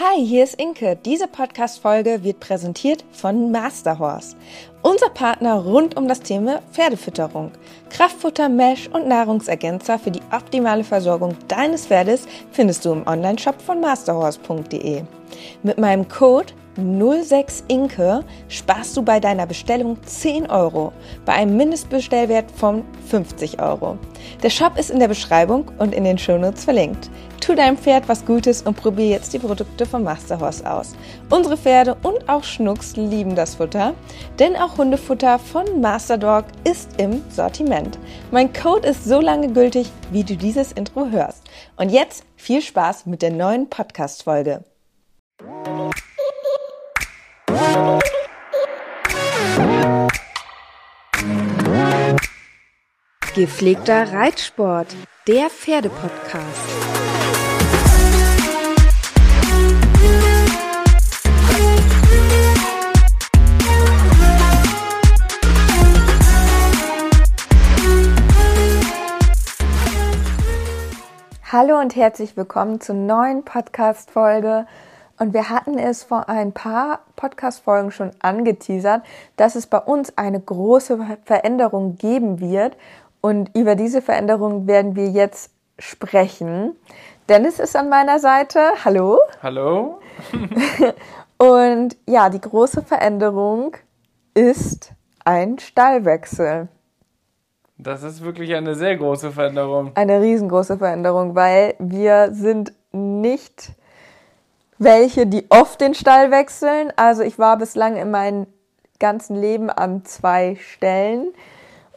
Hi, hier ist Inke. Diese Podcast-Folge wird präsentiert von Masterhorse. Unser Partner rund um das Thema Pferdefütterung. Kraftfutter, Mesh und Nahrungsergänzer für die optimale Versorgung deines Pferdes findest du im Onlineshop von masterhorse.de. Mit meinem Code 06 Inke sparst du bei deiner Bestellung 10 Euro bei einem Mindestbestellwert von 50 Euro. Der Shop ist in der Beschreibung und in den Shownotes verlinkt. Tu deinem Pferd was Gutes und probier jetzt die Produkte von Masterhorse aus. Unsere Pferde und auch Schnucks lieben das Futter, denn auch Hundefutter von Masterdog ist im Sortiment. Mein Code ist so lange gültig, wie du dieses Intro hörst. Und jetzt viel Spaß mit der neuen Podcast-Folge. Gepflegter Reitsport, der Pferdepodcast. Hallo und herzlich willkommen zur neuen Podcast-Folge. Und wir hatten es vor ein paar Podcast-Folgen schon angeteasert, dass es bei uns eine große Veränderung geben wird. Und über diese Veränderung werden wir jetzt sprechen. Dennis ist an meiner Seite. Hallo. Hallo. und ja, die große Veränderung ist ein Stallwechsel. Das ist wirklich eine sehr große Veränderung. Eine riesengroße Veränderung, weil wir sind nicht welche, die oft den Stall wechseln. Also ich war bislang in meinem ganzen Leben an zwei Stellen.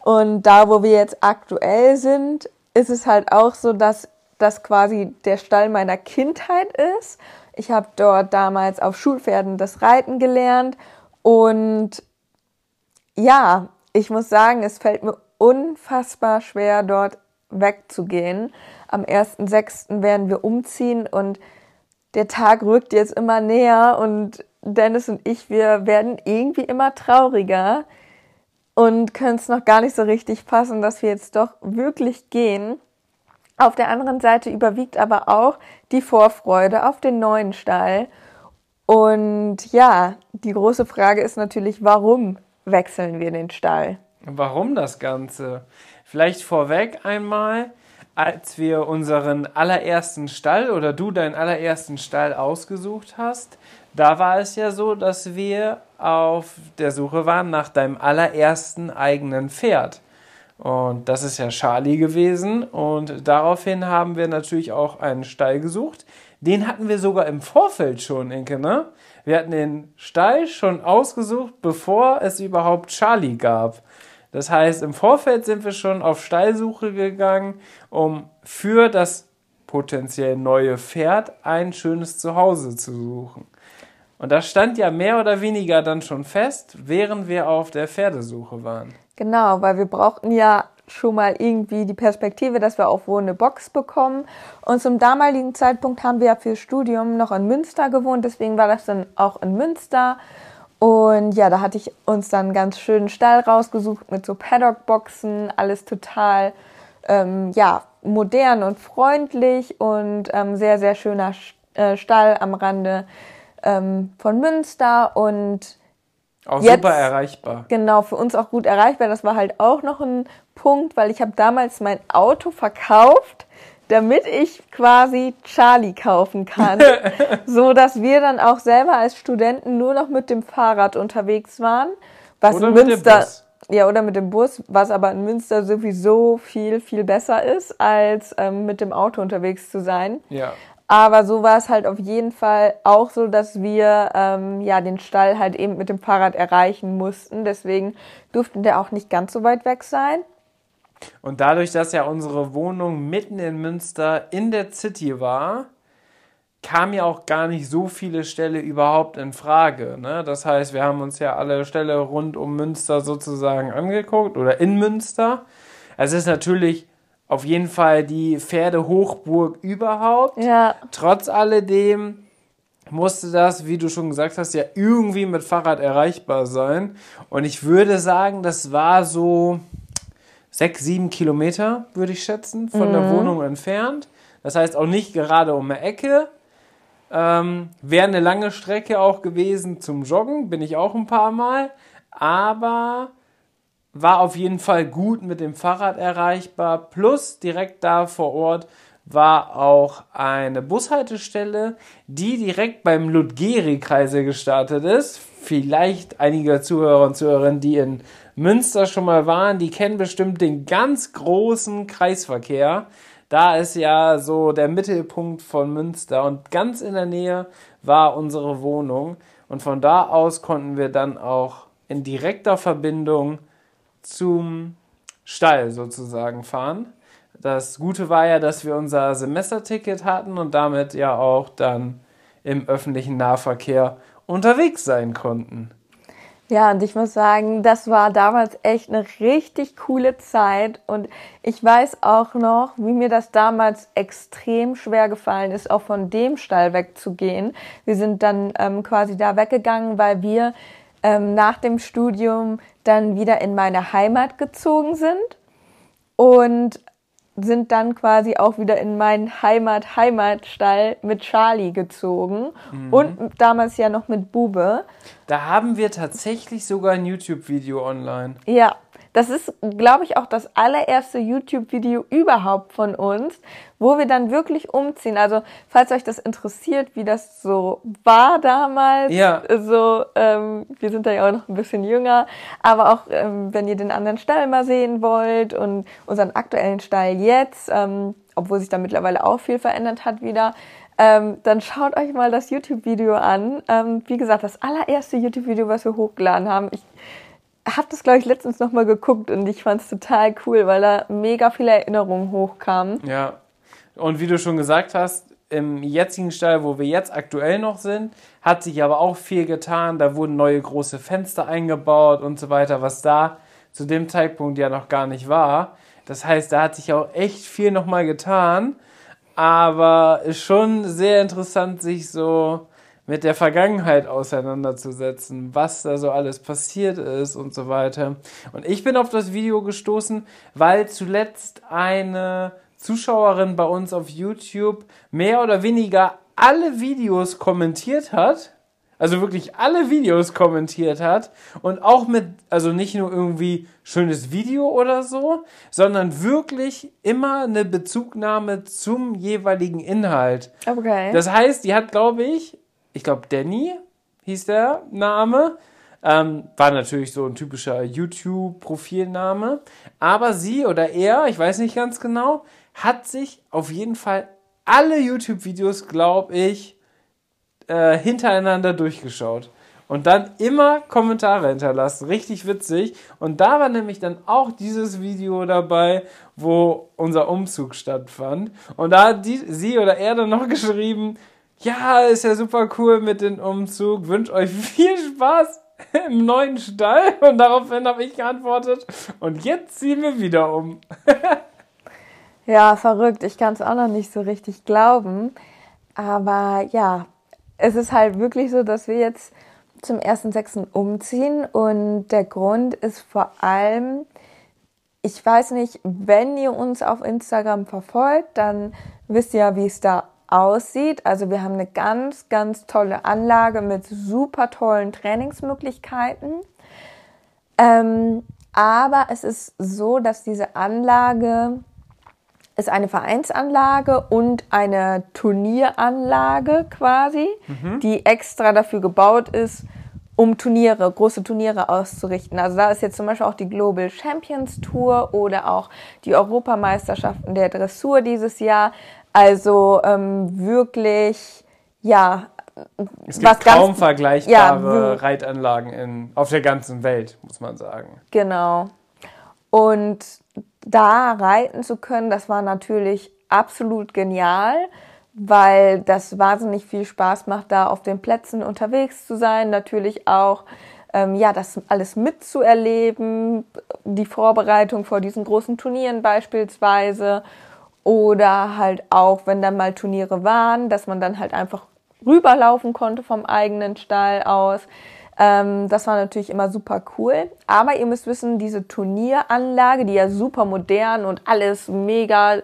Und da, wo wir jetzt aktuell sind, ist es halt auch so, dass das quasi der Stall meiner Kindheit ist. Ich habe dort damals auf Schulpferden das Reiten gelernt und ja, ich muss sagen, es fällt mir unfassbar schwer, dort wegzugehen. Am 1.6. werden wir umziehen und der Tag rückt jetzt immer näher und Dennis und ich, wir werden irgendwie immer trauriger und können es noch gar nicht so richtig fassen, dass wir jetzt doch wirklich gehen. Auf der anderen Seite überwiegt aber auch die Vorfreude auf den neuen Stall. Und ja, die große Frage ist natürlich, warum wechseln wir den Stall? Warum das Ganze? Vielleicht vorweg einmal, als wir unseren allerersten Stall oder du deinen allerersten Stall ausgesucht hast, da war es ja so, dass wir auf der Suche waren nach deinem allerersten eigenen Pferd. Und das ist ja Charlie gewesen. Und daraufhin haben wir natürlich auch einen Stall gesucht. Den hatten wir sogar im Vorfeld schon, Inke, ne? Wir hatten den Stall schon ausgesucht, bevor es überhaupt Charlie gab. Das heißt, im Vorfeld sind wir schon auf Stallsuche gegangen, um für das potenziell neue Pferd ein schönes Zuhause zu suchen. Und das stand ja mehr oder weniger dann schon fest, während wir auf der Pferdesuche waren. Genau, weil wir brauchten ja schon mal irgendwie die Perspektive, dass wir auch wo eine Box bekommen. Und zum damaligen Zeitpunkt haben wir ja fürs Studium noch in Münster gewohnt, deswegen war das dann auch in Münster. Und ja, da hatte ich uns dann einen ganz schönen Stall rausgesucht mit so Paddock-Boxen, alles total ähm, ja, modern und freundlich und ähm, sehr, sehr schöner äh, Stall am Rande ähm, von Münster und auch jetzt, super erreichbar. Genau, für uns auch gut erreichbar. Das war halt auch noch ein Punkt, weil ich habe damals mein Auto verkauft damit ich quasi Charlie kaufen kann, so dass wir dann auch selber als Studenten nur noch mit dem Fahrrad unterwegs waren, was oder in Münster ja oder mit dem Bus, was aber in Münster sowieso viel viel besser ist als ähm, mit dem Auto unterwegs zu sein. Ja. Aber so war es halt auf jeden Fall auch so, dass wir ähm, ja den Stall halt eben mit dem Fahrrad erreichen mussten. Deswegen durften der auch nicht ganz so weit weg sein. Und dadurch, dass ja unsere Wohnung mitten in Münster in der City war, kam ja auch gar nicht so viele Ställe überhaupt in Frage. Ne? Das heißt, wir haben uns ja alle Ställe rund um Münster sozusagen angeguckt oder in Münster. Es ist natürlich auf jeden Fall die Pferdehochburg überhaupt. Ja. Trotz alledem musste das, wie du schon gesagt hast, ja irgendwie mit Fahrrad erreichbar sein. Und ich würde sagen, das war so sechs, sieben Kilometer, würde ich schätzen, von mhm. der Wohnung entfernt. Das heißt auch nicht gerade um eine Ecke, Ähm, Wäre eine lange Strecke auch gewesen zum Joggen, bin ich auch ein paar Mal. Aber war auf jeden Fall gut mit dem Fahrrad erreichbar. Plus direkt da vor Ort war auch eine Bushaltestelle, die direkt beim Ludgeri-Kreisel gestartet ist. Vielleicht einige Zuhörer und Zuhörerinnen, die in Münster schon mal waren, die kennen bestimmt den ganz großen Kreisverkehr. Da ist ja so der Mittelpunkt von Münster und ganz in der Nähe war unsere Wohnung. Und von da aus konnten wir dann auch in direkter Verbindung zum Stall sozusagen fahren. Das Gute war ja, dass wir unser Semesterticket hatten und damit ja auch dann im öffentlichen Nahverkehr unterwegs sein konnten. Ja, und ich muss sagen, das war damals echt eine richtig coole Zeit. Und ich weiß auch noch, wie mir das damals extrem schwer gefallen ist, auch von dem Stall wegzugehen. Wir sind dann ähm, quasi da weggegangen, weil wir ähm, nach dem Studium dann wieder in meine Heimat gezogen sind. Und sind dann quasi auch wieder in meinen Heimat-Heimatstall mit Charlie gezogen mhm. und damals ja noch mit Bube. Da haben wir tatsächlich sogar ein YouTube-Video online. Ja, das ist, glaube ich, auch das allererste YouTube-Video überhaupt von uns, wo wir dann wirklich umziehen. Also, falls euch das interessiert, wie das so war damals, ja. so, ähm, wir sind da ja auch noch ein bisschen jünger, aber auch, ähm, wenn ihr den anderen Stall mal sehen wollt und unseren aktuellen Stall jetzt, ähm, obwohl sich da mittlerweile auch viel verändert hat wieder, ähm, dann schaut euch mal das YouTube-Video an. Ähm, wie gesagt, das allererste YouTube-Video, was wir hochgeladen haben. Ich habe das, glaube ich, letztens nochmal geguckt und ich fand es total cool, weil da mega viele Erinnerungen hochkamen. Ja. Und wie du schon gesagt hast, im jetzigen Stall, wo wir jetzt aktuell noch sind, hat sich aber auch viel getan. Da wurden neue große Fenster eingebaut und so weiter, was da zu dem Zeitpunkt ja noch gar nicht war. Das heißt, da hat sich auch echt viel nochmal getan. Aber ist schon sehr interessant, sich so mit der Vergangenheit auseinanderzusetzen, was da so alles passiert ist und so weiter. Und ich bin auf das Video gestoßen, weil zuletzt eine Zuschauerin bei uns auf YouTube mehr oder weniger alle Videos kommentiert hat. Also wirklich alle Videos kommentiert hat und auch mit, also nicht nur irgendwie schönes Video oder so, sondern wirklich immer eine Bezugnahme zum jeweiligen Inhalt. Okay. Das heißt, die hat, glaube ich, ich glaube, Danny hieß der Name. Ähm, war natürlich so ein typischer YouTube-Profilname. Aber sie oder er, ich weiß nicht ganz genau, hat sich auf jeden Fall alle YouTube-Videos, glaube ich, äh, hintereinander durchgeschaut. Und dann immer Kommentare hinterlassen. Richtig witzig. Und da war nämlich dann auch dieses Video dabei, wo unser Umzug stattfand. Und da hat die, sie oder er dann noch geschrieben, ja, ist ja super cool mit dem Umzug, wünsche euch viel Spaß im neuen Stall. Und daraufhin habe ich geantwortet, und jetzt ziehen wir wieder um. ja, verrückt. Ich kann es auch noch nicht so richtig glauben. Aber ja, es ist halt wirklich so, dass wir jetzt zum 1.6. umziehen. Und der Grund ist vor allem, ich weiß nicht, wenn ihr uns auf Instagram verfolgt, dann wisst ihr ja, wie es da aussieht. Also wir haben eine ganz, ganz tolle Anlage mit super tollen Trainingsmöglichkeiten. Ähm, aber es ist so, dass diese Anlage ist eine Vereinsanlage und eine Turnieranlage quasi, mhm. die extra dafür gebaut ist, um Turniere, große Turniere auszurichten. Also da ist jetzt zum Beispiel auch die Global Champions Tour oder auch die Europameisterschaften der Dressur dieses Jahr. Also ähm, wirklich, ja. Es gibt kaum ganz, vergleichbare ja, Reitanlagen in, auf der ganzen Welt, muss man sagen. Genau. Und da reiten zu können, das war natürlich absolut genial, weil das wahnsinnig viel Spaß macht, da auf den Plätzen unterwegs zu sein. Natürlich auch, ähm, ja, das alles mitzuerleben, die Vorbereitung vor diesen großen Turnieren beispielsweise oder halt auch, wenn dann mal Turniere waren, dass man dann halt einfach rüberlaufen konnte vom eigenen Stall aus. Ähm, das war natürlich immer super cool. Aber ihr müsst wissen, diese Turnieranlage, die ja super modern und alles mega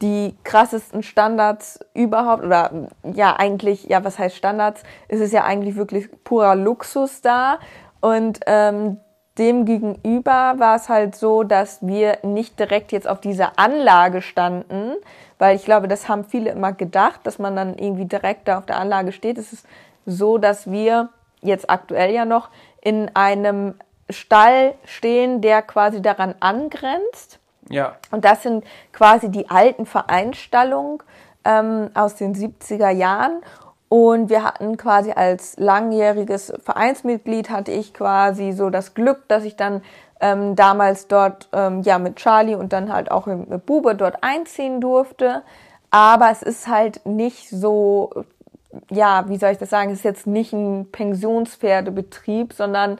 die krassesten Standards überhaupt oder ja eigentlich, ja was heißt Standards, es ist ja eigentlich wirklich purer Luxus da und ähm, dem gegenüber war es halt so, dass wir nicht direkt jetzt auf dieser Anlage standen, weil ich glaube, das haben viele immer gedacht, dass man dann irgendwie direkt da auf der Anlage steht. Es ist so, dass wir jetzt aktuell ja noch in einem Stall stehen, der quasi daran angrenzt. Ja. Und das sind quasi die alten Vereinsstallungen ähm, aus den 70er Jahren. Und wir hatten quasi als langjähriges Vereinsmitglied hatte ich quasi so das Glück, dass ich dann ähm, damals dort ähm, ja mit Charlie und dann halt auch mit Bube dort einziehen durfte. Aber es ist halt nicht so, ja, wie soll ich das sagen, es ist jetzt nicht ein Pensionspferdebetrieb, sondern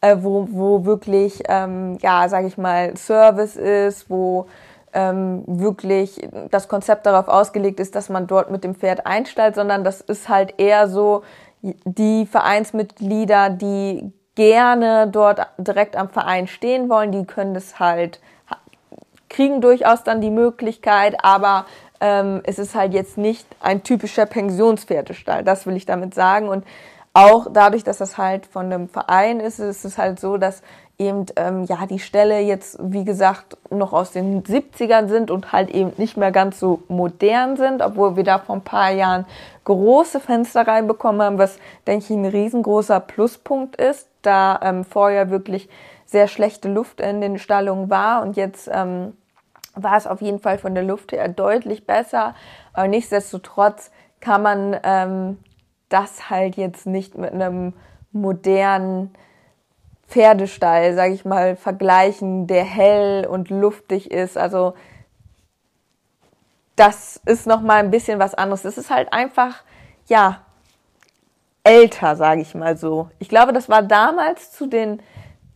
äh, wo, wo wirklich, ähm, ja, sage ich mal, Service ist, wo ähm, wirklich das Konzept darauf ausgelegt ist, dass man dort mit dem Pferd einstellt, sondern das ist halt eher so die Vereinsmitglieder, die gerne dort direkt am Verein stehen wollen, die können das halt, kriegen durchaus dann die Möglichkeit, aber ähm, es ist halt jetzt nicht ein typischer Pensionspferdestall, das will ich damit sagen. Und auch dadurch, dass das halt von einem Verein ist, ist es halt so, dass eben ähm, ja die Ställe jetzt wie gesagt noch aus den 70ern sind und halt eben nicht mehr ganz so modern sind, obwohl wir da vor ein paar Jahren große Fenster reinbekommen haben, was denke ich ein riesengroßer Pluspunkt ist, da ähm, vorher wirklich sehr schlechte Luft in den Stallungen war und jetzt ähm, war es auf jeden Fall von der Luft her deutlich besser. Aber nichtsdestotrotz kann man ähm, das halt jetzt nicht mit einem modernen Pferdestall, sage ich mal, vergleichen, der hell und luftig ist. Also das ist noch mal ein bisschen was anderes. Es ist halt einfach ja älter, sage ich mal so. Ich glaube, das war damals zu den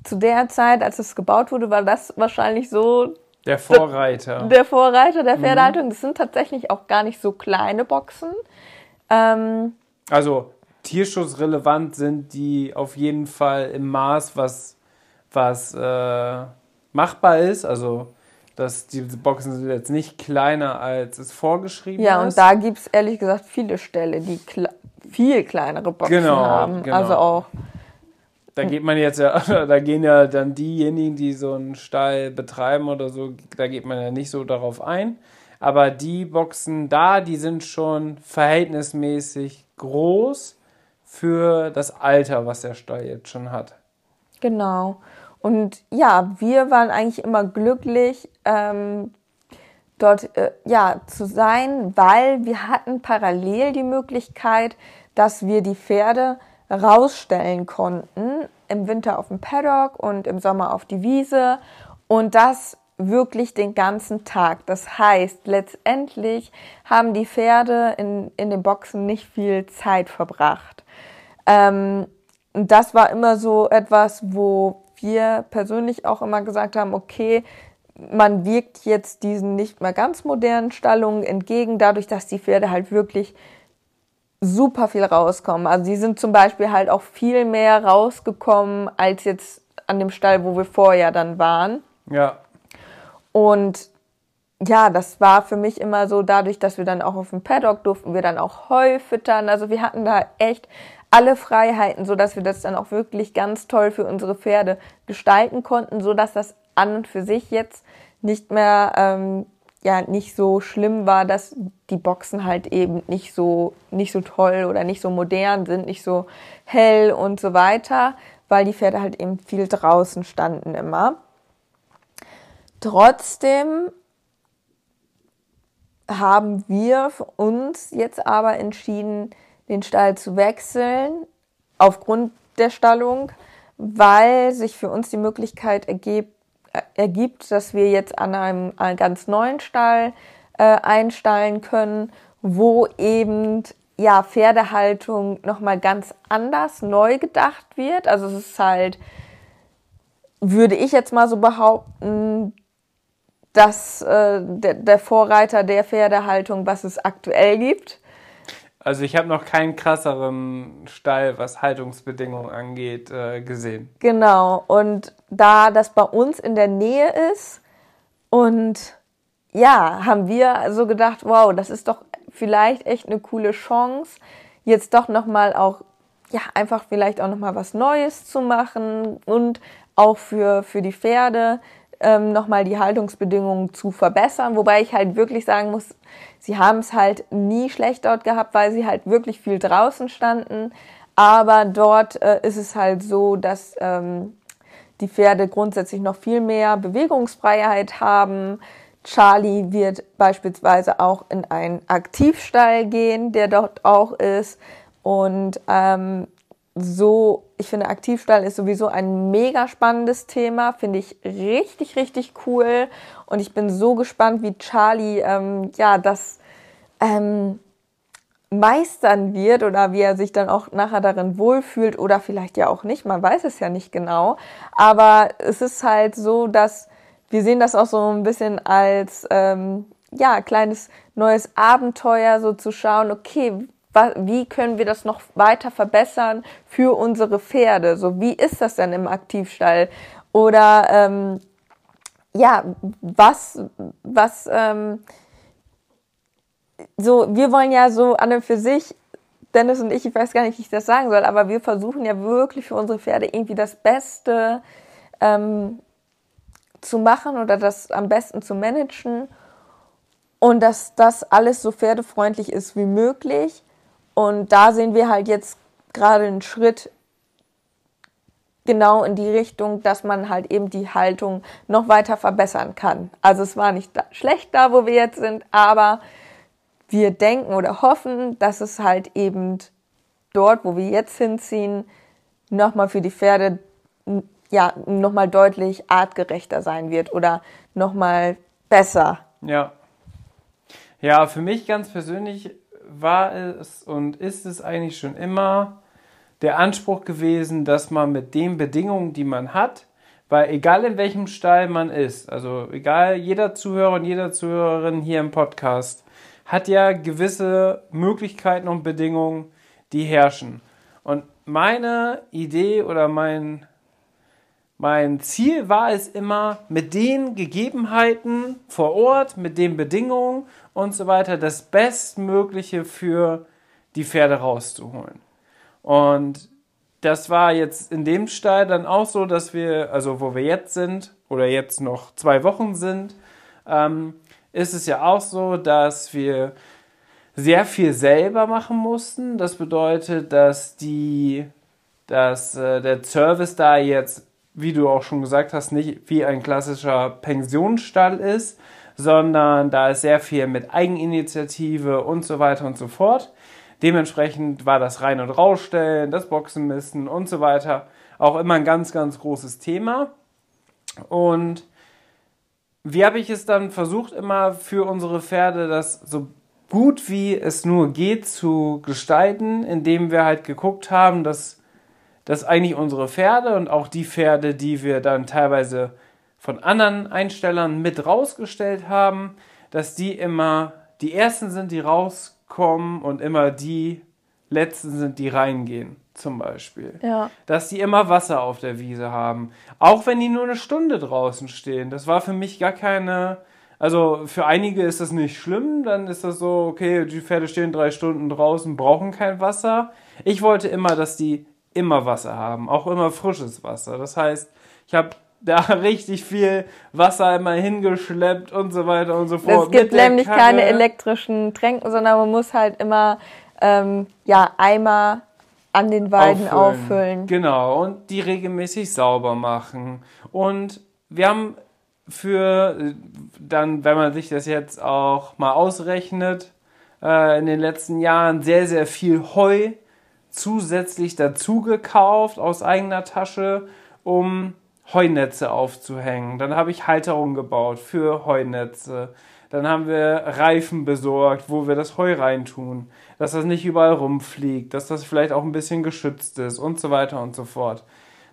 zu der Zeit, als es gebaut wurde, war das wahrscheinlich so der Vorreiter. Der Vorreiter der Pferdehaltung. Mhm. Das sind tatsächlich auch gar nicht so kleine Boxen. Ähm, also tierschutzrelevant sind die auf jeden Fall im Maß, was, was äh, machbar ist. Also dass diese Boxen sind jetzt nicht kleiner, als es vorgeschrieben ja, ist. Ja, und da gibt es ehrlich gesagt viele Ställe, die kle viel kleinere Boxen genau, haben. Genau. Also auch. Da geht man jetzt ja, da gehen ja dann diejenigen, die so einen Stall betreiben oder so, da geht man ja nicht so darauf ein. Aber die Boxen da, die sind schon verhältnismäßig groß für das Alter, was der Stall jetzt schon hat. Genau. Und ja, wir waren eigentlich immer glücklich, ähm, dort äh, ja zu sein, weil wir hatten parallel die Möglichkeit, dass wir die Pferde rausstellen konnten im Winter auf dem Paddock und im Sommer auf die Wiese und das wirklich den ganzen Tag. Das heißt, letztendlich haben die Pferde in, in den Boxen nicht viel Zeit verbracht. Ähm, das war immer so etwas, wo wir persönlich auch immer gesagt haben, okay, man wirkt jetzt diesen nicht mehr ganz modernen Stallungen entgegen, dadurch, dass die Pferde halt wirklich super viel rauskommen. Also sie sind zum Beispiel halt auch viel mehr rausgekommen als jetzt an dem Stall, wo wir vorher dann waren. Ja. Und ja, das war für mich immer so, dadurch, dass wir dann auch auf dem Paddock durften, wir dann auch Heu füttern. Also wir hatten da echt alle Freiheiten, so dass wir das dann auch wirklich ganz toll für unsere Pferde gestalten konnten, so dass das an und für sich jetzt nicht mehr ähm, ja nicht so schlimm war, dass die Boxen halt eben nicht so nicht so toll oder nicht so modern sind, nicht so hell und so weiter, weil die Pferde halt eben viel draußen standen immer. Trotzdem haben wir für uns jetzt aber entschieden, den Stall zu wechseln, aufgrund der Stallung, weil sich für uns die Möglichkeit ergibt, ergibt dass wir jetzt an einem, einem ganz neuen Stall äh, einstallen können, wo eben ja Pferdehaltung nochmal ganz anders neu gedacht wird. Also es ist halt, würde ich jetzt mal so behaupten, dass äh, der, der Vorreiter der Pferdehaltung, was es aktuell gibt. Also ich habe noch keinen krasseren Stall, was Haltungsbedingungen angeht, äh, gesehen. Genau. Und da das bei uns in der Nähe ist und ja, haben wir so gedacht, wow, das ist doch vielleicht echt eine coole Chance, jetzt doch nochmal auch, ja, einfach vielleicht auch nochmal was Neues zu machen und auch für, für die Pferde ähm, nochmal die Haltungsbedingungen zu verbessern. Wobei ich halt wirklich sagen muss, sie haben es halt nie schlecht dort gehabt, weil sie halt wirklich viel draußen standen. Aber dort äh, ist es halt so, dass ähm, die Pferde grundsätzlich noch viel mehr Bewegungsfreiheit haben. Charlie wird beispielsweise auch in einen Aktivstall gehen, der dort auch ist. Und ähm, so, ich finde, Aktivstall ist sowieso ein mega spannendes Thema, finde ich richtig, richtig cool. Und ich bin so gespannt, wie Charlie ähm, ja das ähm, meistern wird oder wie er sich dann auch nachher darin wohlfühlt oder vielleicht ja auch nicht. Man weiß es ja nicht genau. Aber es ist halt so, dass wir sehen das auch so ein bisschen als ähm, ja kleines neues Abenteuer, so zu schauen, okay, wie können wir das noch weiter verbessern für unsere Pferde? So, wie ist das denn im Aktivstall? Oder ähm, ja, was, was, ähm, so, wir wollen ja so an und für sich, Dennis und ich, ich weiß gar nicht, wie ich das sagen soll, aber wir versuchen ja wirklich für unsere Pferde irgendwie das Beste ähm, zu machen oder das am besten zu managen und dass das alles so pferdefreundlich ist wie möglich. Und da sehen wir halt jetzt gerade einen Schritt genau in die Richtung, dass man halt eben die Haltung noch weiter verbessern kann. Also es war nicht da, schlecht da, wo wir jetzt sind, aber wir denken oder hoffen, dass es halt eben dort, wo wir jetzt hinziehen, nochmal für die Pferde ja nochmal deutlich artgerechter sein wird oder nochmal besser. Ja. Ja, für mich ganz persönlich war es und ist es eigentlich schon immer der Anspruch gewesen, dass man mit den Bedingungen, die man hat, weil egal in welchem Stall man ist, also egal jeder Zuhörer und jeder Zuhörerin hier im Podcast, hat ja gewisse Möglichkeiten und Bedingungen, die herrschen. Und meine Idee oder mein, mein Ziel war es immer, mit den Gegebenheiten vor Ort, mit den Bedingungen und so weiter das Bestmögliche für die Pferde rauszuholen. Und das war jetzt in dem Stall dann auch so, dass wir, also wo wir jetzt sind oder jetzt noch zwei Wochen sind, ähm, ist es ja auch so, dass wir sehr viel selber machen mussten. Das bedeutet, dass die, dass äh, der Service da jetzt, wie du auch schon gesagt hast, nicht wie ein klassischer Pensionsstall ist, sondern da ist sehr viel mit Eigeninitiative und so weiter und so fort. Dementsprechend war das Rein- und Rausstellen, das Boxenmisten und so weiter auch immer ein ganz, ganz großes Thema. Und wie habe ich es dann versucht, immer für unsere Pferde das so gut wie es nur geht zu gestalten, indem wir halt geguckt haben, dass, dass eigentlich unsere Pferde und auch die Pferde, die wir dann teilweise von anderen Einstellern mit rausgestellt haben, dass die immer die ersten sind, die rauskommen und immer die letzten sind, die reingehen, zum Beispiel. Ja. Dass die immer Wasser auf der Wiese haben. Auch wenn die nur eine Stunde draußen stehen. Das war für mich gar keine. Also für einige ist das nicht schlimm, dann ist das so, okay, die Pferde stehen drei Stunden draußen, brauchen kein Wasser. Ich wollte immer, dass die immer Wasser haben, auch immer frisches Wasser. Das heißt, ich habe da richtig viel Wasser immer hingeschleppt und so weiter und so fort. Es gibt nämlich keine elektrischen Tränken, sondern man muss halt immer ähm, ja, Eimer an den Weiden auffüllen. auffüllen. Genau, und die regelmäßig sauber machen. Und wir haben für dann, wenn man sich das jetzt auch mal ausrechnet, äh, in den letzten Jahren sehr, sehr viel Heu zusätzlich dazu gekauft aus eigener Tasche, um Heunetze aufzuhängen. Dann habe ich Halterungen gebaut für Heunetze. Dann haben wir Reifen besorgt, wo wir das Heu reintun, dass das nicht überall rumfliegt, dass das vielleicht auch ein bisschen geschützt ist und so weiter und so fort.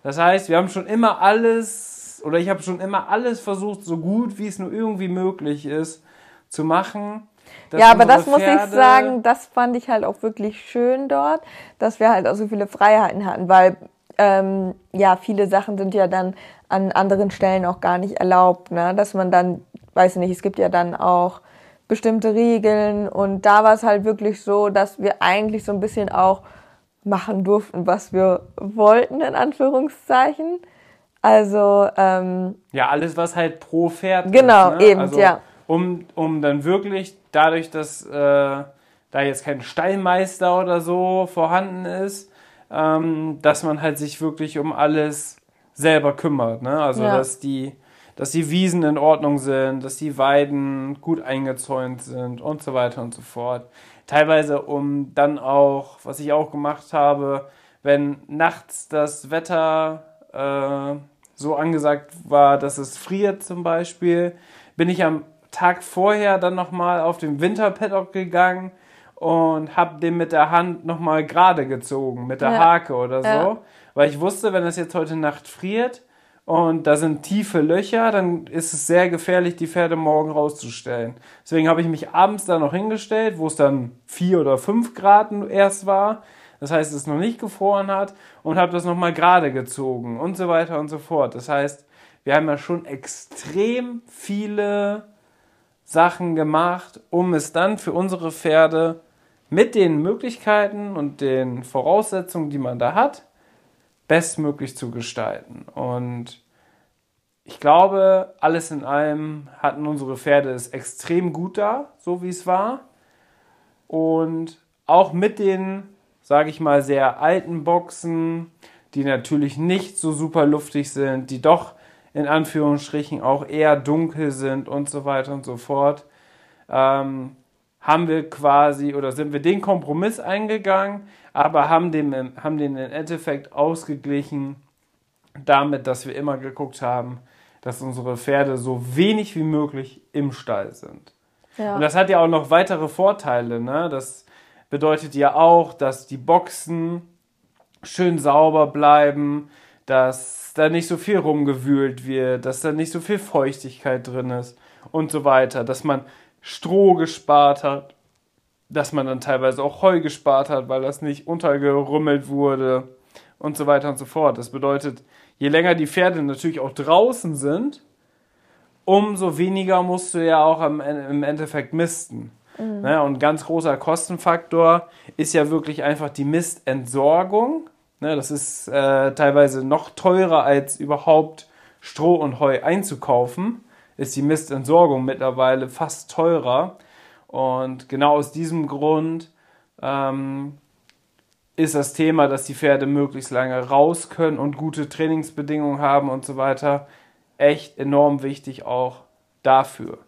Das heißt, wir haben schon immer alles, oder ich habe schon immer alles versucht, so gut wie es nur irgendwie möglich ist, zu machen. Ja, aber das muss ich sagen, das fand ich halt auch wirklich schön dort, dass wir halt auch so viele Freiheiten hatten, weil ähm, ja, viele Sachen sind ja dann an anderen Stellen auch gar nicht erlaubt, ne? dass man dann weiß nicht, es gibt ja dann auch bestimmte Regeln und da war es halt wirklich so, dass wir eigentlich so ein bisschen auch machen durften, was wir wollten, in Anführungszeichen. Also ähm, ja, alles was halt pro Pferd genau ist, ne? eben also, ja um um dann wirklich dadurch, dass äh, da jetzt kein Stallmeister oder so vorhanden ist, ähm, dass man halt sich wirklich um alles selber kümmert, ne? Also Ja. dass die dass die Wiesen in Ordnung sind, dass die Weiden gut eingezäunt sind und so weiter und so fort. Teilweise um dann auch, was ich auch gemacht habe, wenn nachts das Wetter äh, so angesagt war, dass es friert zum Beispiel, bin ich am Tag vorher dann nochmal auf den Winterpaddock gegangen und habe den mit der Hand nochmal gerade gezogen, mit der Ja. Hake oder so. Ja. Weil ich wusste, wenn es jetzt heute Nacht friert und da sind tiefe Löcher, dann ist es sehr gefährlich, die Pferde morgen rauszustellen. Deswegen habe ich mich abends da noch hingestellt, wo es dann vier oder fünf Grad erst war. Das heißt, es noch nicht gefroren hat und habe das nochmal gerade gezogen und so weiter und so fort. Das heißt, wir haben ja schon extrem viele Sachen gemacht, um es dann für unsere Pferde mit den Möglichkeiten und den Voraussetzungen, die man da hat, bestmöglich zu gestalten. Und ich glaube, alles in allem hatten unsere Pferde es extrem gut da, so wie es war. Und auch mit den, sage ich mal, sehr alten Boxen, die natürlich nicht so super luftig sind, die doch in Anführungsstrichen auch eher dunkel sind und so weiter und so fort, ähm, haben wir quasi oder sind wir den Kompromiss eingegangen, aber haben den, haben den im Endeffekt ausgeglichen damit, dass wir immer geguckt haben, dass unsere Pferde so wenig wie möglich im Stall sind. ja Und das hat ja auch noch weitere Vorteile. Ne? Das bedeutet ja auch, dass die Boxen schön sauber bleiben, dass da nicht so viel rumgewühlt wird, dass da nicht so viel Feuchtigkeit drin ist und so weiter, dass man Stroh gespart hat, dass man dann teilweise auch Heu gespart hat, weil das nicht untergerümmelt wurde und so weiter und so fort. Das bedeutet, je länger die Pferde natürlich auch draußen sind, umso weniger musst du ja auch im Endeffekt misten. Ne? Und ein ganz großer Kostenfaktor ist ja wirklich einfach die Mistentsorgung. Ne? Das ist äh, teilweise noch teurer als überhaupt Stroh und Heu einzukaufen. Ist die Mistentsorgung mittlerweile fast teurer. Und genau aus diesem Grund ähm, ist das Thema, dass die Pferde möglichst lange raus können und gute Trainingsbedingungen haben und so weiter, echt enorm wichtig auch dafür.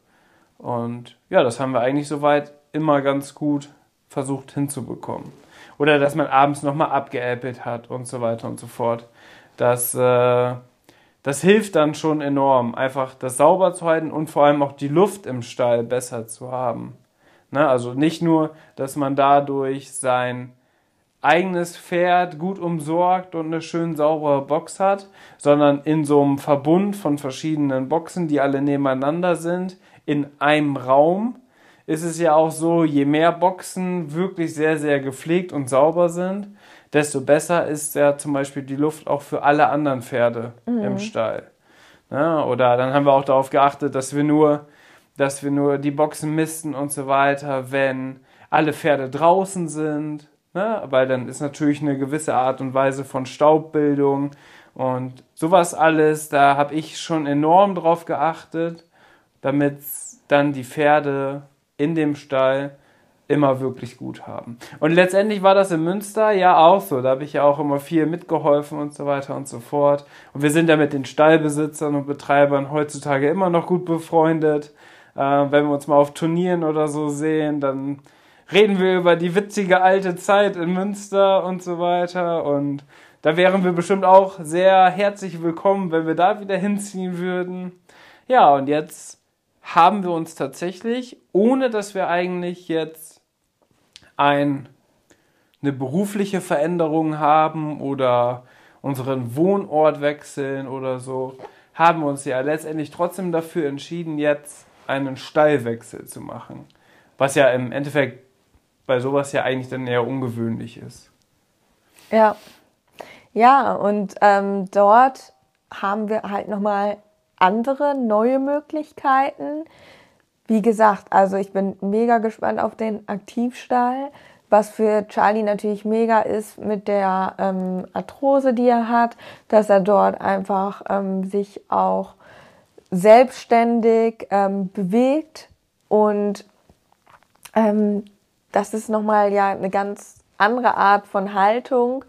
Und ja, das haben wir eigentlich soweit immer ganz gut versucht hinzubekommen. Oder dass man abends nochmal abgeäppelt hat und so weiter und so fort. Das, äh, das hilft dann schon enorm, einfach das sauber zu halten und vor allem auch die Luft im Stall besser zu haben. Ne? Also nicht nur, dass man dadurch sein eigenes Pferd gut umsorgt und eine schön saubere Box hat, sondern in so einem Verbund von verschiedenen Boxen, die alle nebeneinander sind, in einem Raum, ist es ja auch so, je mehr Boxen wirklich sehr, sehr gepflegt und sauber sind, desto besser ist ja zum Beispiel die Luft auch für alle anderen Pferde im Stall. Ja, oder dann haben wir auch darauf geachtet, dass wir nur, dass wir nur die Boxen misten und so weiter, wenn alle Pferde draußen sind, ne? weil dann ist natürlich eine gewisse Art und Weise von Staubbildung und sowas alles, da habe ich schon enorm drauf geachtet, damit dann die Pferde in dem Stall immer wirklich gut haben. Und letztendlich war das in Münster ja auch so. Da habe ich ja auch immer viel mitgeholfen und so weiter und so fort. Und wir sind ja mit den Stallbesitzern und Betreibern heutzutage immer noch gut befreundet. Äh, wenn wir uns mal auf Turnieren oder so sehen, dann reden wir über die witzige alte Zeit in Münster und so weiter. Und da wären wir bestimmt auch sehr herzlich willkommen, wenn wir da wieder hinziehen würden. Ja, und jetzt haben wir uns tatsächlich, ohne dass wir eigentlich jetzt ein, eine berufliche Veränderung haben oder unseren Wohnort wechseln oder so, haben wir uns ja letztendlich trotzdem dafür entschieden, jetzt einen Stallwechsel zu machen. Was ja im Endeffekt bei sowas ja eigentlich dann eher ungewöhnlich ist. Ja, ja, und ähm, dort haben wir halt nochmal andere neue Möglichkeiten. Wie gesagt, also ich bin mega gespannt auf den Aktivstall, was für Charlie natürlich mega ist mit der ähm, Arthrose, die er hat, dass er dort einfach ähm, sich auch selbstständig ähm, bewegt und ähm, das ist nochmal ja eine ganz andere Art von Haltung,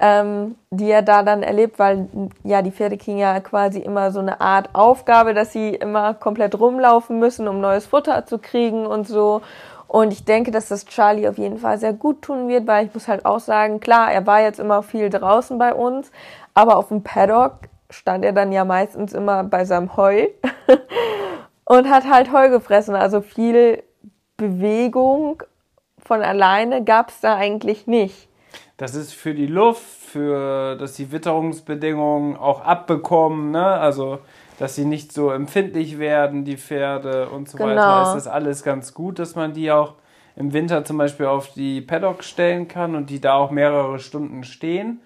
ähm, die er da dann erlebt, weil ja die Pferde kriegen ja quasi immer so eine Art Aufgabe, dass sie immer komplett rumlaufen müssen, um neues Futter zu kriegen und so. Und ich denke, dass das Charlie auf jeden Fall sehr gut tun wird, weil ich muss halt auch sagen, klar, er war jetzt immer viel draußen bei uns, aber auf dem Paddock stand er dann ja meistens immer bei seinem Heu und hat halt Heu gefressen. Also viel Bewegung von alleine gab es da eigentlich nicht. Das ist für die Luft, für dass die Witterungsbedingungen auch abbekommen, ne? Also dass sie nicht so empfindlich werden, die Pferde und so genau. weiter. Ist das alles ganz gut, dass man die auch im Winter zum Beispiel auf die Paddock stellen kann und die da auch mehrere Stunden stehen.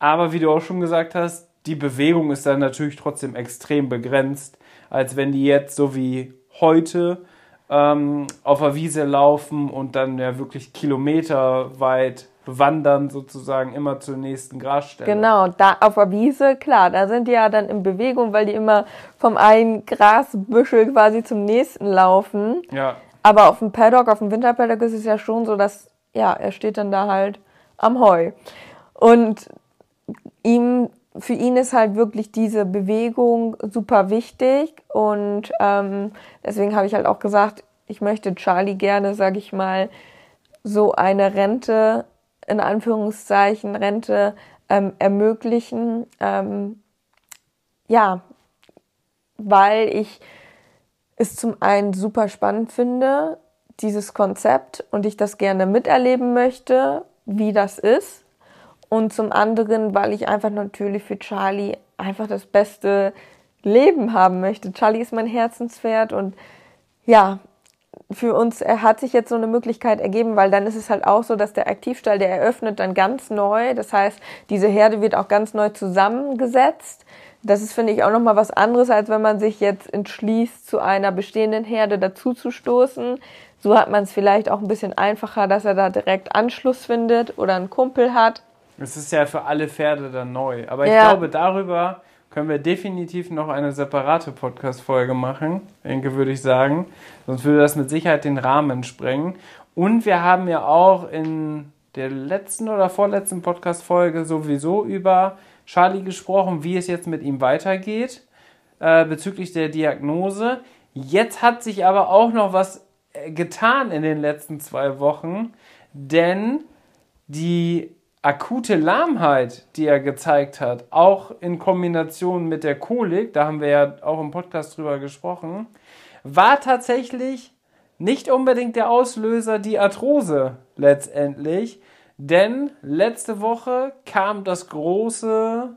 Aber wie du auch schon gesagt hast, die Bewegung ist dann natürlich trotzdem extrem begrenzt, als wenn die jetzt so wie heute ähm, auf der Wiese laufen und dann ja wirklich kilometerweit wandern sozusagen immer zur nächsten Grasstelle. Genau, da auf der Wiese, klar, da sind die ja dann in Bewegung, weil die immer vom einen Grasbüschel quasi zum nächsten laufen. Ja. Aber auf dem Paddock, auf dem Winterpaddock ist es ja schon so, dass, ja, er steht dann da halt am Heu. Und ihm für ihn ist halt wirklich diese Bewegung super wichtig und ähm, deswegen habe ich halt auch gesagt, ich möchte Charlie gerne, sage ich mal, so eine Rente, in Anführungszeichen Rente ähm, ermöglichen. Ähm, ja, weil ich es zum einen super spannend finde, dieses Konzept und ich das gerne miterleben möchte, wie das ist und zum anderen, weil ich einfach natürlich für Charlie einfach das beste Leben haben möchte. Charlie ist mein Herzenspferd und ja, für uns hat sich jetzt so eine Möglichkeit ergeben, weil dann ist es halt auch so, dass der Aktivstall, der eröffnet dann ganz neu. Das heißt, diese Herde wird auch ganz neu zusammengesetzt. Das ist, finde ich, auch nochmal was anderes, als wenn man sich jetzt entschließt, zu einer bestehenden Herde dazuzustoßen. So hat man es vielleicht auch ein bisschen einfacher, dass er da direkt Anschluss findet oder einen Kumpel hat. Es ist ja für alle Pferde dann neu. Aber ich ja. glaube, darüber können wir definitiv noch eine separate Podcast-Folge machen, denke, würde ich sagen. Sonst würde das mit Sicherheit den Rahmen sprengen. Und wir haben ja auch in der letzten oder vorletzten Podcast-Folge sowieso über Charlie gesprochen, wie es jetzt mit ihm weitergeht äh, bezüglich der Diagnose. Jetzt hat sich aber auch noch was äh, getan in den letzten zwei Wochen, denn die akute Lahmheit, die er gezeigt hat, auch in Kombination mit der Kolik, da haben wir ja auch im Podcast drüber gesprochen, war tatsächlich nicht unbedingt der Auslöser die Arthrose letztendlich, denn letzte Woche kam das große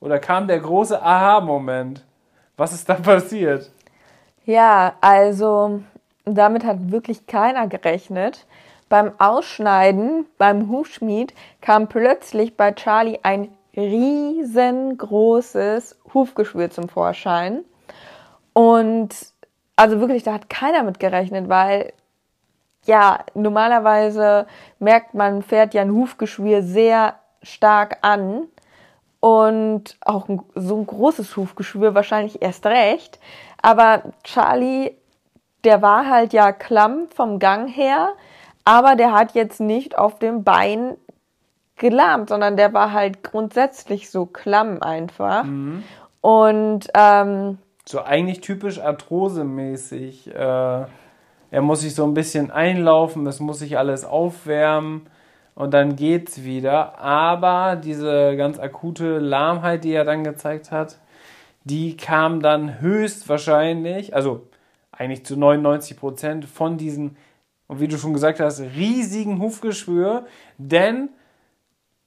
oder kam der große Aha-Moment. Was ist da passiert? Ja, also damit hat wirklich keiner gerechnet. Beim Ausschneiden beim Hufschmied kam plötzlich bei Charlie ein riesengroßes Hufgeschwür zum Vorschein. Und also wirklich, da hat keiner mit gerechnet, weil ja, normalerweise merkt man, fährt ja ein Hufgeschwür sehr stark an. Und auch ein, so ein großes Hufgeschwür wahrscheinlich erst recht. Aber Charlie, der war halt ja klamm vom Gang her aber der hat jetzt nicht auf dem Bein gelahmt, sondern der war halt grundsätzlich so klamm einfach. Mhm. Und ähm, so eigentlich typisch arthrosemäßig. Äh, er muss sich so ein bisschen einlaufen, es muss sich alles aufwärmen und dann geht's wieder. Aber diese ganz akute Lahmheit, die er dann gezeigt hat, die kam dann höchstwahrscheinlich, also eigentlich zu 99 Prozent von diesen und wie du schon gesagt hast, riesigen Hufgeschwür, denn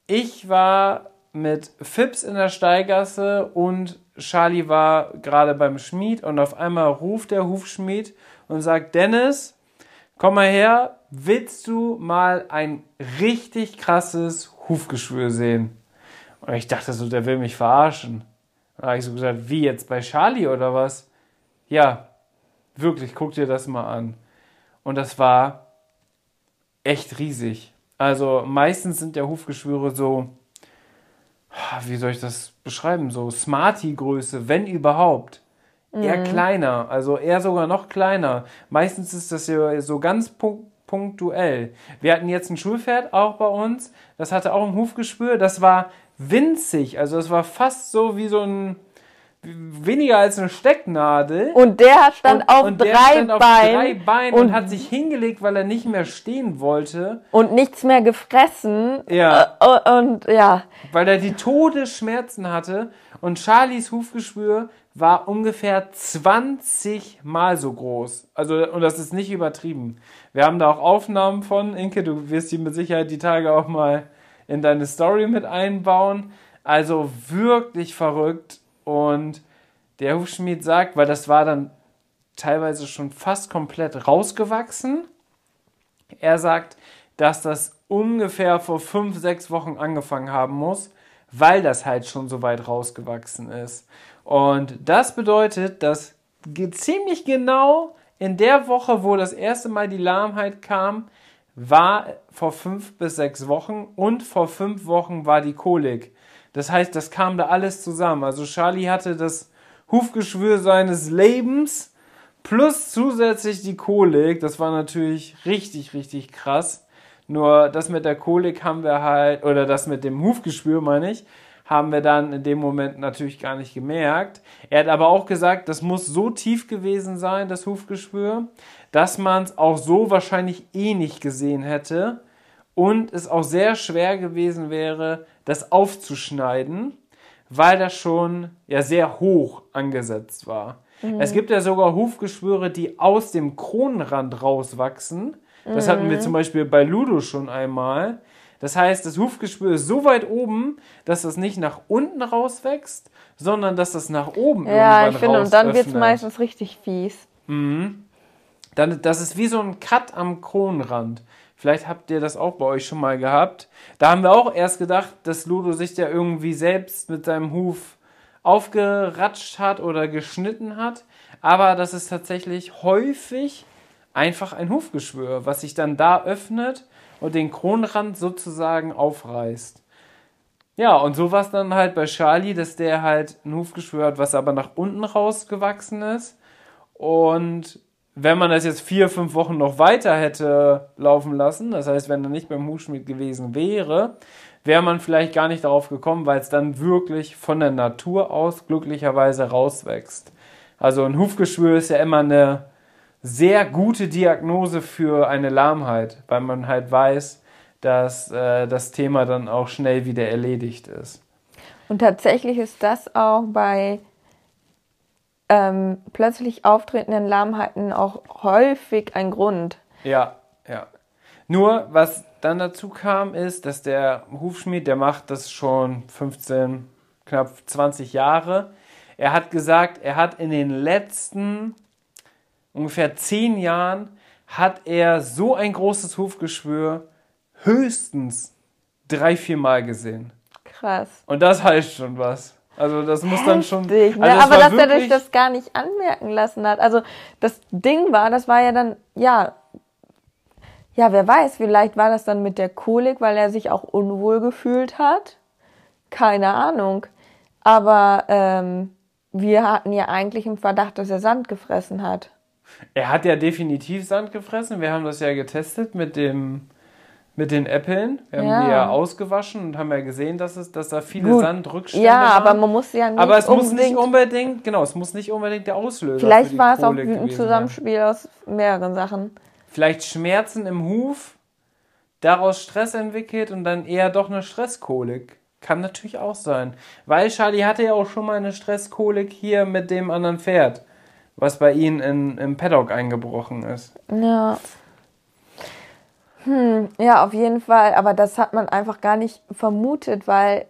ich war mit Fips in der Steigasse und Charlie war gerade beim Schmied und auf einmal ruft der Hufschmied und sagt, Dennis, komm mal her, willst du mal ein richtig krasses Hufgeschwür sehen? Und ich dachte so, der will mich verarschen. Da habe ich so gesagt, wie jetzt bei Charlie oder was? Ja, wirklich, guck dir das mal an. Und das war echt riesig. Also meistens sind ja Hufgeschwüre so, wie soll ich das beschreiben, so Smarty-Größe, wenn überhaupt. Eher Mhm. kleiner, also eher sogar noch kleiner. Meistens ist das ja so ganz punk punktuell. Wir hatten jetzt ein Schulpferd auch bei uns, das hatte auch ein Hufgeschwür, das war winzig, also es war fast so wie so ein, weniger als eine Stecknadel. Und der stand auf und drei stand auf Beinen drei Beinen und, und- hat sich hingelegt, weil er nicht mehr stehen wollte, und nichts mehr gefressen. Ja. Äh, Und ja, weil er die Todesschmerzen hatte. Und Charlies Hufgeschwür war ungefähr 20 Mal so groß. Also, und das ist nicht übertrieben. Wir haben da auch Aufnahmen von. Inke, du wirst die mit Sicherheit die Tage auch mal in deine Story mit einbauen. Also wirklich verrückt. Und der Hufschmied sagt, weil das war dann teilweise schon fast komplett rausgewachsen. Er sagt, dass das ungefähr vor fünf, sechs Wochen angefangen haben muss, weil das halt schon so weit rausgewachsen ist. Und das bedeutet, dass ziemlich genau in der Woche, wo das erste Mal die Lahmheit kam, war vor fünf bis sechs Wochen und vor fünf Wochen war die Kolik. Das heißt, das kam da alles zusammen. Also Charlie hatte das Hufgeschwür seines Lebens plus zusätzlich die Kolik. Das war natürlich richtig, richtig krass. Nur das mit der Kolik haben wir halt, oder das mit dem Hufgeschwür meine ich, haben wir dann in dem Moment natürlich gar nicht gemerkt. Er hat aber auch gesagt, das muss so tief gewesen sein, das Hufgeschwür, dass man es auch so wahrscheinlich eh nicht gesehen hätte und es auch sehr schwer gewesen wäre, das aufzuschneiden, weil das schon ja sehr hoch angesetzt war. Es gibt ja sogar Hufgeschwüre, die aus dem Kronenrand rauswachsen. Das hatten wir zum Beispiel bei Ludo schon einmal. Das heißt, das Hufgeschwür ist so weit oben, dass das nicht nach unten rauswächst, sondern dass das nach oben ja, irgendwann ich finde, und dann wird es meistens richtig fies. Dann, das ist wie so ein Cut am Kronenrand. Vielleicht habt ihr das auch bei euch schon mal gehabt. Da haben wir auch erst gedacht, dass Ludo sich ja irgendwie selbst mit seinem Huf aufgeratscht hat oder geschnitten hat. Aber das ist tatsächlich häufig einfach ein Hufgeschwür, was sich dann da öffnet und den Kronenrand sozusagen aufreißt. Ja, und so war es dann halt bei Charlie, dass der halt ein Hufgeschwür hat, was aber nach unten rausgewachsen ist. Und wenn man das jetzt vier, fünf Wochen noch weiter hätte laufen lassen, das heißt, wenn er nicht beim Hufschmied gewesen wäre, wäre man vielleicht gar nicht darauf gekommen, weil es dann wirklich von der Natur aus glücklicherweise rauswächst. Also ein Hufgeschwür ist ja immer eine sehr gute Diagnose für eine Lahmheit, weil man halt weiß, dass äh, das Thema dann auch schnell wieder erledigt ist. Und tatsächlich ist das auch bei ähm, plötzlich auftretenden Lahmheiten auch häufig ein Grund. Ja, ja. Nur, was dann dazu kam, ist, dass der Hufschmied, der macht das schon 15, knapp 20 Jahre. Er hat gesagt, er hat in den letzten ungefähr 10 Jahren hat er so ein großes Hufgeschwür höchstens drei, vier Mal gesehen. Krass. Und das heißt schon was. Also das muss dann schon. Heftig, ne? also Aber dass er sich das gar nicht anmerken lassen hat. Also das Ding war, das war ja dann, ja, ja, wer weiß, vielleicht war das dann mit der Kolik, weil er sich auch unwohl gefühlt hat. Keine Ahnung. Aber ähm, wir hatten ja eigentlich im Verdacht, dass er Sand gefressen hat. Er hat ja definitiv Sand gefressen. Wir haben das ja getestet mit dem mit den Äppeln. Wir haben Ja. die ja ausgewaschen und haben ja gesehen, dass es, dass da viele Gut. Sandrückstände Ja, waren. aber man muss ja nicht aber es muss nicht unbedingt- genau, es muss nicht unbedingt der Auslöser Vielleicht war es auch ein. Zusammenspiel aus mehreren Sachen. Vielleicht Schmerzen im Huf, daraus Stress entwickelt und dann eher doch eine Stresskolik. Kann natürlich auch sein. Weil Charlie hatte ja auch schon mal eine Stresskolik hier mit dem anderen Pferd, was bei ihnen in, im Paddock eingebrochen ist. Ja. Hm, ja, auf jeden Fall. Aber das hat man einfach gar nicht vermutet, weil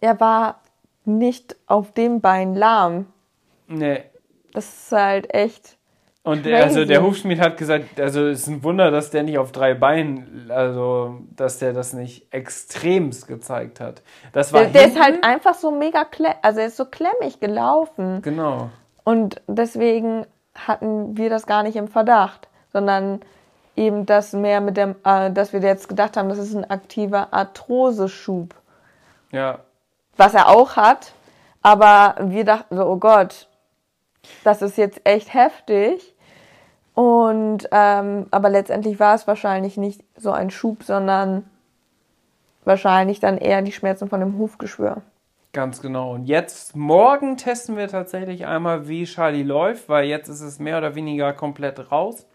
er war nicht auf dem Bein lahm. Nee, Das ist halt echt Und der, also der Hufschmied hat gesagt, also es ist ein Wunder, dass der nicht auf drei Beinen, also dass der das nicht extremst gezeigt hat. Das war der, der ist halt einfach so mega, also er ist so klemmig gelaufen. Genau. Und deswegen hatten wir das gar nicht im Verdacht, sondern eben das mehr mit dem, äh, dass wir jetzt gedacht haben, das ist ein aktiver Arthroseschub. Ja. Was er auch hat, aber wir dachten so, oh Gott, das ist jetzt echt heftig. Und ähm, aber letztendlich war es wahrscheinlich nicht so ein Schub, sondern wahrscheinlich dann eher die Schmerzen von dem Hufgeschwür. Ganz genau. Und jetzt, morgen testen wir tatsächlich einmal, wie Charlie läuft, weil jetzt ist es mehr oder weniger komplett raus.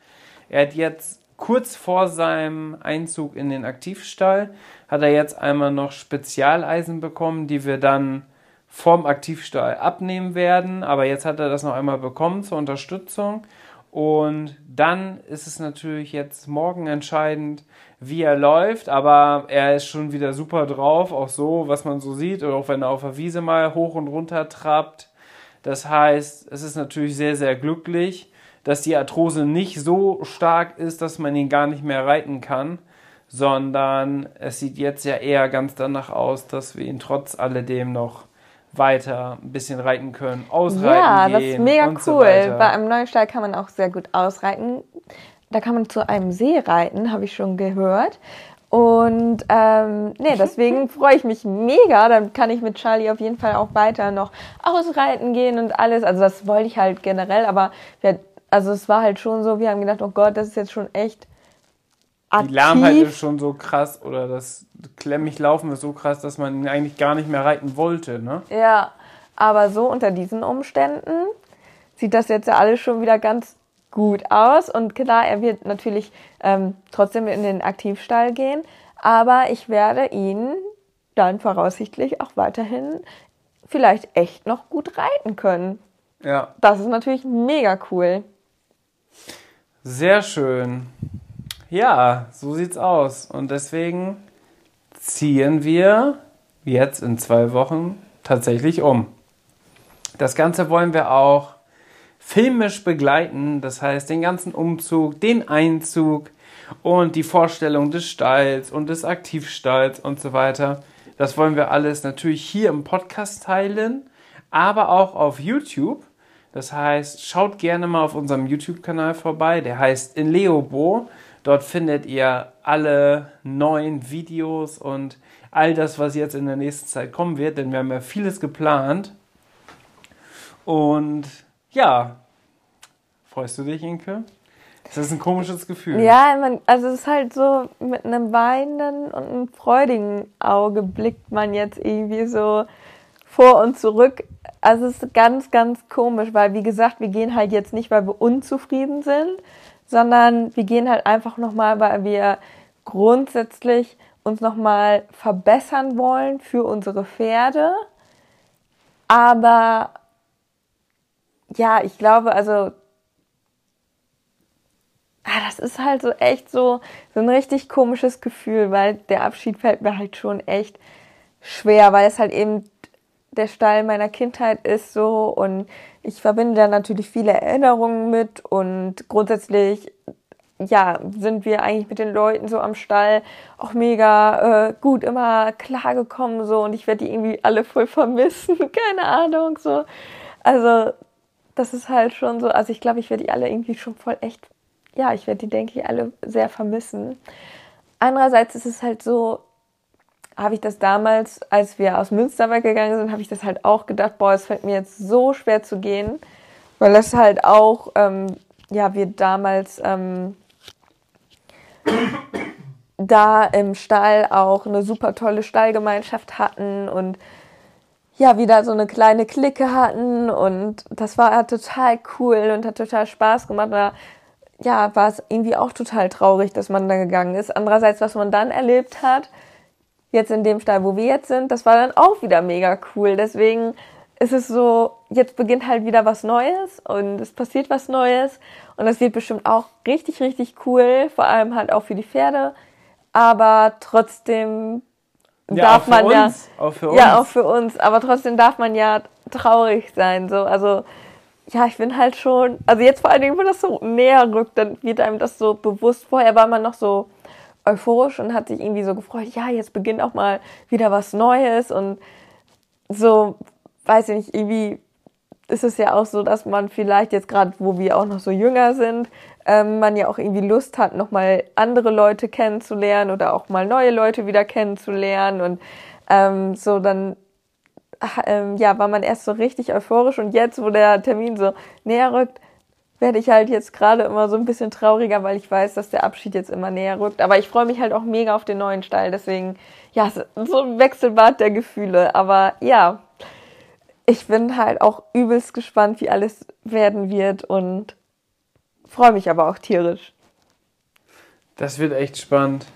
Er hat jetzt kurz vor seinem Einzug in den Aktivstall, hat er jetzt einmal noch Spezialeisen bekommen, die wir dann vom Aktivstall abnehmen werden. Aber jetzt hat er das noch einmal bekommen zur Unterstützung. Und dann ist es natürlich jetzt morgen entscheidend, wie er läuft, aber er ist schon wieder super drauf, auch so, was man so sieht, oder auch wenn er auf der Wiese mal hoch und runter trappt. Das heißt, es ist natürlich sehr, sehr glücklich, dass die Arthrose nicht so stark ist, dass man ihn gar nicht mehr reiten kann, sondern es sieht jetzt ja eher ganz danach aus, dass wir ihn trotz alledem noch weiter ein bisschen reiten können, ausreiten ja, gehen. Ja, das ist mega cool. So Bei einem neuen Stall kann man auch sehr gut ausreiten. Da kann man zu einem See reiten, habe ich schon gehört. Und ähm, nee, deswegen freue ich mich mega. Dann kann ich mit Charlie auf jeden Fall auch weiter noch ausreiten gehen und alles. Also das wollte ich halt generell, aber wir, also es war halt schon so, wir haben gedacht, oh Gott, das ist jetzt schon echt aktiv. Die Lahmheit ist schon so krass oder das klemmig laufen ist so krass, dass man ihn eigentlich gar nicht mehr reiten wollte, ne? Ja, aber so unter diesen Umständen sieht das jetzt ja alles schon wieder ganz gut aus und klar, er wird natürlich ähm, trotzdem in den Aktivstall gehen, aber ich werde ihn dann voraussichtlich auch weiterhin vielleicht echt noch gut reiten können. Ja. Das ist natürlich mega cool. Sehr schön. Ja, so sieht's aus. Und deswegen ziehen wir jetzt in zwei Wochen tatsächlich um. Das Ganze wollen wir auch filmisch begleiten, das heißt den ganzen Umzug, den Einzug und die Vorstellung des Stalls und des Aktivstalls und so weiter. Das wollen wir alles natürlich hier im Podcast teilen, aber auch auf YouTube. Das heißt, schaut gerne mal auf unserem YouTube-Kanal vorbei. Der heißt In Leobo. Dort findet ihr alle neuen Videos und all das, was jetzt in der nächsten Zeit kommen wird, denn wir haben ja vieles geplant. Und ja, freust du dich, Inke? Das ist ein komisches Gefühl. Ja, man, also es ist halt so, mit einem weinenden und einem freudigen Auge blickt man jetzt irgendwie so vor und zurück. Also es ist ganz, ganz komisch, weil wie gesagt, wir gehen halt jetzt nicht, weil wir unzufrieden sind, sondern wir gehen halt einfach nochmal, weil wir grundsätzlich uns nochmal verbessern wollen für unsere Pferde. Aber ja, ich glaube, also ah, das ist halt so echt so, so ein richtig komisches Gefühl, weil der Abschied fällt mir halt schon echt schwer, weil es halt eben der Stall meiner Kindheit ist so. Und ich verbinde da natürlich viele Erinnerungen mit. Und grundsätzlich ja, sind wir eigentlich mit den Leuten so am Stall auch mega äh, gut immer klargekommen so. Und ich werde die irgendwie alle voll vermissen, keine Ahnung so. Also das ist halt schon so, also ich glaube, ich werde die alle irgendwie schon voll echt, ja, ich werde die denke ich alle sehr vermissen. Andererseits ist es halt so, habe ich das damals, als wir aus Münster weggegangen sind, habe ich das halt auch gedacht, boah, es fällt mir jetzt so schwer zu gehen, weil das halt auch, ähm, ja, wir damals ähm, da im Stall auch eine super tolle Stallgemeinschaft hatten und ja, wieder so eine kleine Clique hatten und das war total cool und hat total Spaß gemacht. Da, ja, war es irgendwie auch total traurig, dass man da gegangen ist. Andererseits, was man dann erlebt hat, jetzt in dem Stall, wo wir jetzt sind, das war dann auch wieder mega cool. Deswegen ist es so, jetzt beginnt halt wieder was Neues und es passiert was Neues und das wird bestimmt auch richtig, richtig cool, vor allem halt auch für die Pferde. Aber trotzdem ja, darf man uns, ja, auch für uns. ja, auch für uns, aber trotzdem darf man ja traurig sein, so, also, ja, ich bin halt schon, also jetzt vor allen Dingen, wenn das so näher rückt, dann wird einem das so bewusst. Vorher war man noch so euphorisch und hat sich irgendwie so gefreut, ja, jetzt beginnt auch mal wieder was Neues und so, weiß ich nicht, irgendwie ist es ja auch so, dass man vielleicht jetzt gerade, wo wir auch noch so jünger sind, ähm, man ja auch irgendwie Lust hat, nochmal andere Leute kennenzulernen oder auch mal neue Leute wieder kennenzulernen und ähm, so dann ähm, ja, war man erst so richtig euphorisch und jetzt, wo der Termin so näher rückt, werde ich halt jetzt gerade immer so ein bisschen trauriger, weil ich weiß, dass der Abschied jetzt immer näher rückt. Aber ich freue mich halt auch mega auf den neuen Stall. Deswegen, ja, so ein Wechselbad der Gefühle. Aber ja, ich bin halt auch übelst gespannt, wie alles werden wird und freue mich aber auch tierisch. Das wird echt spannend.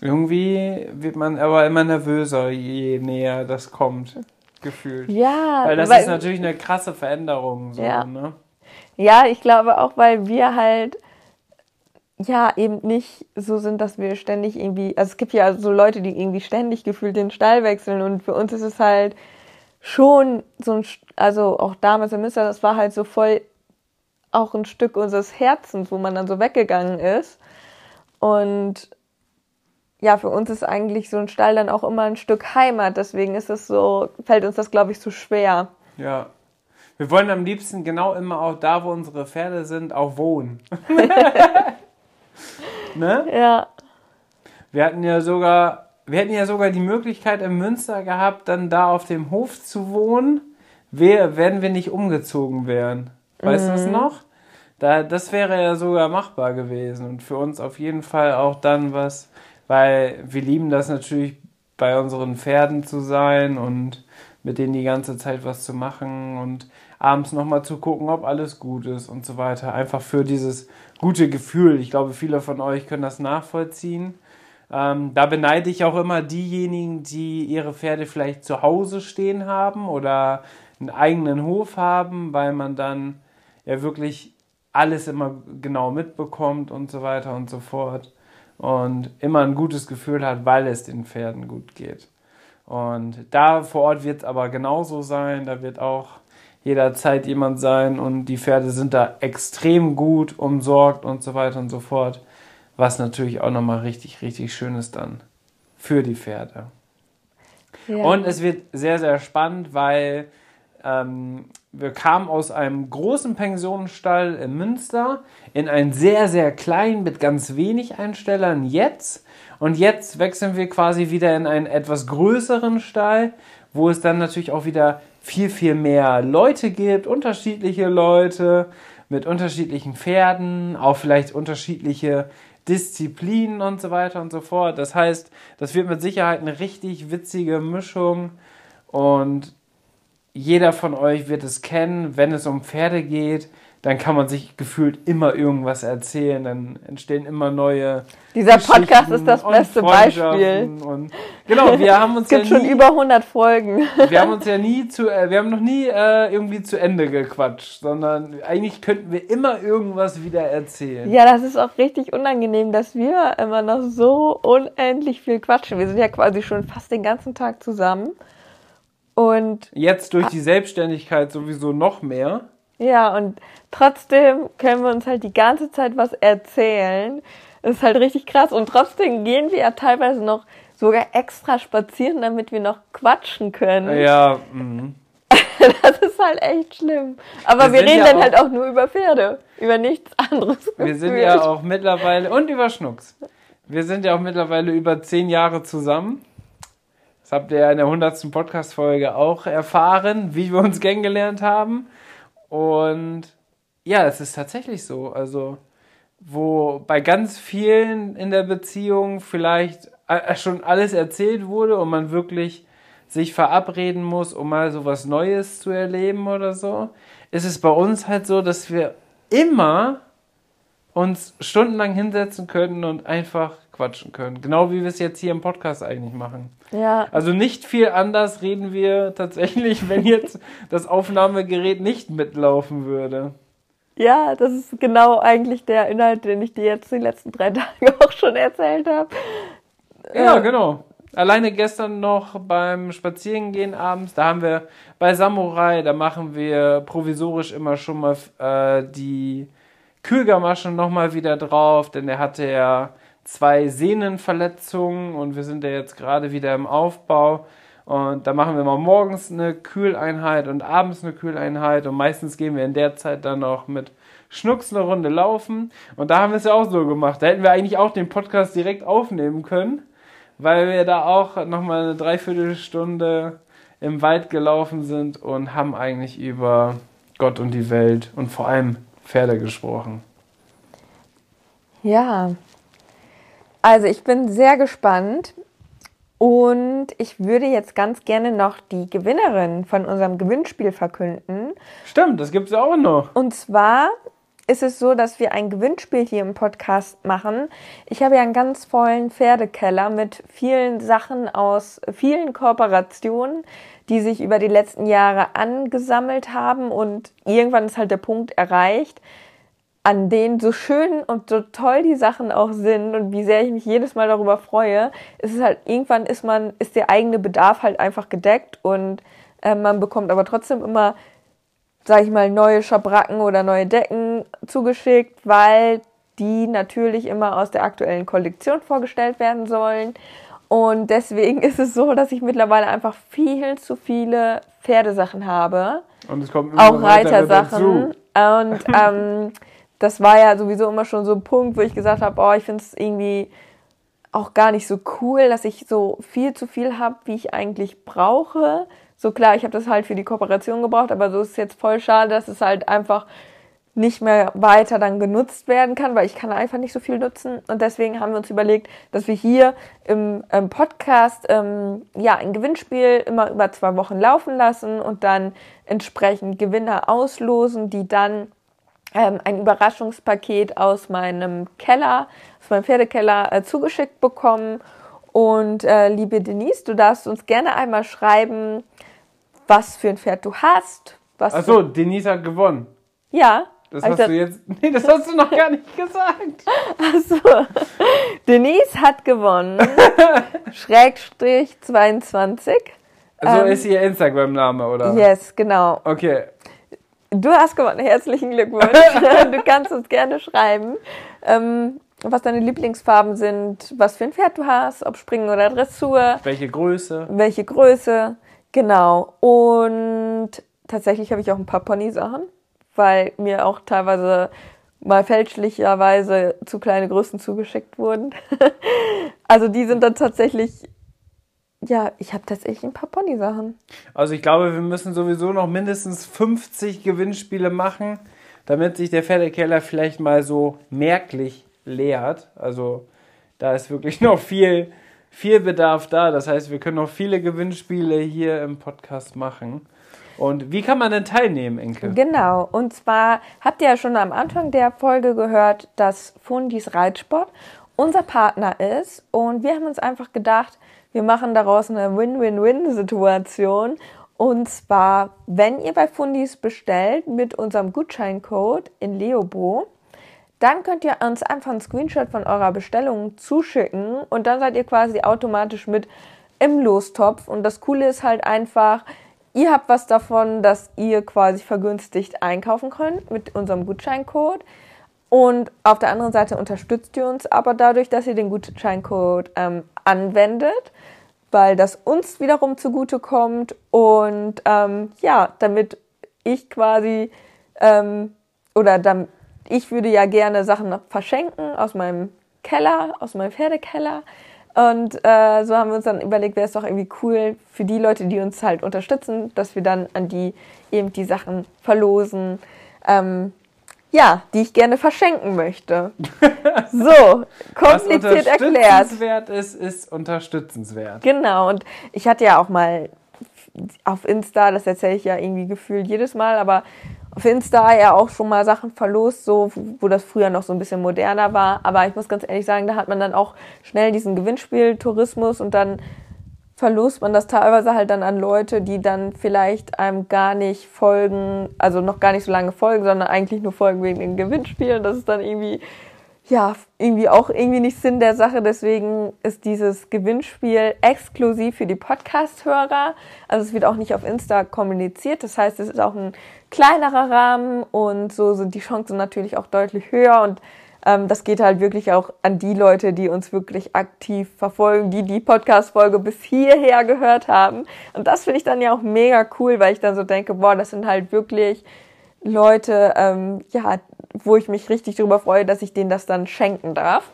Irgendwie wird man aber immer nervöser, je näher das kommt, gefühlt. Ja. Weil das weil, ist natürlich eine krasse Veränderung. So, ja. Ne? ja, ich glaube auch, weil wir halt ja eben nicht so sind, dass wir ständig irgendwie, also es gibt ja so Leute, die irgendwie ständig gefühlt den Stall wechseln und für uns ist es halt schon so ein, also auch damals im Münster, das war halt so voll auch ein Stück unseres Herzens, wo man dann so weggegangen ist. Und ja, für uns ist eigentlich so ein Stall dann auch immer ein Stück Heimat. Deswegen ist es so, fällt uns das, glaube ich, zu schwer. Ja. Wir wollen am liebsten genau immer auch da, wo unsere Pferde sind, auch wohnen. ne? Ja. Wir hatten ja sogar, wir hätten ja sogar die Möglichkeit in Münster gehabt, dann da auf dem Hof zu wohnen, wenn wir nicht umgezogen wären. Weißt mhm. du das noch? Da, das wäre ja sogar machbar gewesen und für uns auf jeden Fall auch dann was weil wir lieben das natürlich bei unseren Pferden zu sein und mit denen die ganze Zeit was zu machen und abends nochmal zu gucken, ob alles gut ist und so weiter. Einfach für dieses gute Gefühl. Ich glaube, viele von euch können das nachvollziehen. Ähm, da beneide ich auch immer diejenigen, die ihre Pferde vielleicht zu Hause stehen haben oder einen eigenen Hof haben, weil man dann ja wirklich alles immer genau mitbekommt und so weiter und so fort und immer ein gutes Gefühl hat, weil es den Pferden gut geht. Und da vor Ort wird es aber genauso sein, da wird auch jederzeit jemand sein und die Pferde sind da extrem gut umsorgt und so weiter und so fort, was natürlich auch nochmal richtig, richtig schön ist dann für die Pferde. Ja. Und es wird sehr, sehr spannend, weil ähm, wir kamen aus einem großen Pensionenstall in Münster in einen sehr, sehr kleinen mit ganz wenig Einstellern jetzt. Und jetzt wechseln wir quasi wieder in einen etwas größeren Stall, wo es dann natürlich auch wieder viel, viel mehr Leute gibt, unterschiedliche Leute mit unterschiedlichen Pferden, auch vielleicht unterschiedliche Disziplinen und so weiter und so fort. Das heißt, das wird mit Sicherheit eine richtig witzige Mischung und jeder von euch wird es kennen, wenn es um Pferde geht, dann kann man sich gefühlt immer irgendwas erzählen, dann entstehen immer neue. Dieser Podcast ist das beste Beispiel. Und, genau, wir haben uns es gibt ja nie, schon über 100 Folgen. Wir haben uns ja nie zu, äh, wir haben noch nie äh, irgendwie zu Ende gequatscht, sondern eigentlich könnten wir immer irgendwas wieder erzählen. Ja, das ist auch richtig unangenehm, dass wir immer noch so unendlich viel quatschen. Wir sind ja quasi schon fast den ganzen Tag zusammen. Und jetzt durch die Selbstständigkeit sowieso noch mehr. Ja, und trotzdem können wir uns halt die ganze Zeit was erzählen. Das ist halt richtig krass. Und trotzdem gehen wir ja teilweise noch sogar extra spazieren, damit wir noch quatschen können. Ja, mh. das ist halt echt schlimm. Aber wir, wir reden ja dann halt auch nur über Pferde, über nichts anderes. Wir sind ja auch mittlerweile, und über Schnucks. Wir sind ja auch mittlerweile über zehn Jahre zusammen. Das habt ihr ja in der 100. Podcast-Folge auch erfahren, wie wir uns kennengelernt haben. Und ja, es ist tatsächlich so. Also, wo bei ganz vielen in der Beziehung vielleicht äh, schon alles erzählt wurde und man wirklich sich verabreden muss, um mal so was Neues zu erleben oder so, ist es bei uns halt so, dass wir immer uns stundenlang hinsetzen können und einfach quatschen können. Genau wie wir es jetzt hier im Podcast eigentlich machen. Ja. Also nicht viel anders reden wir tatsächlich, wenn jetzt das Aufnahmegerät nicht mitlaufen würde. Ja, das ist genau eigentlich der Inhalt, den ich dir jetzt die letzten drei Tage auch schon erzählt habe. Ja, genau. Alleine gestern noch beim Spazierengehen abends, da haben wir bei Samurai, da machen wir provisorisch immer schon mal äh, die Kühlgamaschen nochmal wieder drauf, denn er hatte ja zwei Sehnenverletzungen und wir sind ja jetzt gerade wieder im Aufbau. Und da machen wir mal morgens eine Kühleinheit und abends eine Kühleinheit und meistens gehen wir in der Zeit dann noch mit Schnucks eine Runde laufen. Und da haben wir es ja auch so gemacht. Da hätten wir eigentlich auch den Podcast direkt aufnehmen können, weil wir da auch nochmal eine Dreiviertelstunde im Wald gelaufen sind und haben eigentlich über Gott und die Welt und vor allem Pferde gesprochen. Ja, also ich bin sehr gespannt und ich würde jetzt ganz gerne noch die Gewinnerin von unserem Gewinnspiel verkünden. Stimmt, das gibt es auch noch. Und zwar ist es so, dass wir ein Gewinnspiel hier im Podcast machen. Ich habe ja einen ganz vollen Pferdekeller mit vielen Sachen aus vielen Kooperationen, die sich über die letzten Jahre angesammelt haben und irgendwann ist halt der Punkt erreicht, an denen so schön und so toll die Sachen auch sind und wie sehr ich mich jedes Mal darüber freue, ist es halt irgendwann ist man ist der eigene Bedarf halt einfach gedeckt und äh, man bekommt aber trotzdem immer sage ich mal, neue Schabracken oder neue Decken zugeschickt, weil die natürlich immer aus der aktuellen Kollektion vorgestellt werden sollen. Und deswegen ist es so, dass ich mittlerweile einfach viel zu viele Pferdesachen habe. Und es kommt immer auch Reitersachen. Und ähm, das war ja sowieso immer schon so ein Punkt, wo ich gesagt habe, oh, ich finde es irgendwie auch gar nicht so cool, dass ich so viel zu viel habe, wie ich eigentlich brauche. So klar, ich habe das halt für die Kooperation gebraucht, aber so ist es jetzt voll schade, dass es halt einfach nicht mehr weiter dann genutzt werden kann, weil ich kann einfach nicht so viel nutzen. Und deswegen haben wir uns überlegt, dass wir hier im, im Podcast ähm, ja ein Gewinnspiel immer über zwei Wochen laufen lassen und dann entsprechend Gewinner auslosen, die dann ähm, ein Überraschungspaket aus meinem Keller, aus meinem Pferdekeller äh, zugeschickt bekommen. Und äh, liebe Denise, du darfst uns gerne einmal schreiben, was für ein Pferd du hast. Achso, Denise hat gewonnen. Ja. Das hast das, du jetzt. Nee, das hast du noch gar nicht gesagt. Achso. Denise hat gewonnen. Schrägstrich 22. So ähm, ist ihr Instagram-Name, oder? Yes, genau. Okay. Du hast gewonnen. Herzlichen Glückwunsch. du kannst uns gerne schreiben, ähm, was deine Lieblingsfarben sind, was für ein Pferd du hast, ob Springen oder Dressur. Welche Größe. Welche Größe. Genau. Und tatsächlich habe ich auch ein paar Pony-Sachen, weil mir auch teilweise mal fälschlicherweise zu kleine Größen zugeschickt wurden. also die sind dann tatsächlich, ja, ich habe tatsächlich ein paar Pony-Sachen. Also ich glaube, wir müssen sowieso noch mindestens 50 Gewinnspiele machen, damit sich der Pferdekeller vielleicht mal so merklich leert. Also da ist wirklich noch viel viel Bedarf da. Das heißt, wir können noch viele Gewinnspiele hier im Podcast machen. Und wie kann man denn teilnehmen, Enke? Genau, und zwar habt ihr ja schon am Anfang der Folge gehört, dass Fundis Reitsport unser Partner ist. Und wir haben uns einfach gedacht, wir machen daraus eine Win-Win-Win-Situation. Und zwar, wenn ihr bei Fundis bestellt mit unserem Gutscheincode in Leobo, dann könnt ihr uns einfach einen Screenshot von eurer Bestellung zuschicken und dann seid ihr quasi automatisch mit im Lostopf. Und das Coole ist halt einfach, ihr habt was davon, dass ihr quasi vergünstigt einkaufen könnt mit unserem Gutscheincode. Und auf der anderen Seite unterstützt ihr uns aber dadurch, dass ihr den Gutscheincode ähm, anwendet, weil das uns wiederum zugute kommt. Und ähm, ja, damit ich quasi ähm, oder damit ich würde ja gerne Sachen verschenken aus meinem Keller, aus meinem Pferdekeller. Und äh, so haben wir uns dann überlegt, wäre es doch irgendwie cool für die Leute, die uns halt unterstützen, dass wir dann an die eben die Sachen verlosen, ähm, ja, die ich gerne verschenken möchte. so, kompliziert erklärt. Was unterstützenswert ist, ist unterstützenswert. Genau, und ich hatte ja auch mal auf Insta, das erzähle ich ja irgendwie gefühlt jedes Mal, aber auf Insta ja auch schon mal Sachen verlost, so wo das früher noch so ein bisschen moderner war. Aber ich muss ganz ehrlich sagen, da hat man dann auch schnell diesen Gewinnspieltourismus und dann verlost man das teilweise halt dann an Leute, die dann vielleicht einem gar nicht folgen, also noch gar nicht so lange folgen, sondern eigentlich nur folgen wegen den Gewinnspielen. Das ist dann irgendwie ja, irgendwie auch irgendwie nicht Sinn der Sache. Deswegen ist dieses Gewinnspiel exklusiv für die Podcast-Hörer. Also es wird auch nicht auf Insta kommuniziert. Das heißt, es ist auch ein kleinerer Rahmen und so sind die Chancen natürlich auch deutlich höher. Und ähm, das geht halt wirklich auch an die Leute, die uns wirklich aktiv verfolgen, die die Podcast-Folge bis hierher gehört haben. Und das finde ich dann ja auch mega cool, weil ich dann so denke, boah, das sind halt wirklich Leute, ähm, ja, wo ich mich richtig darüber freue, dass ich denen das dann schenken darf.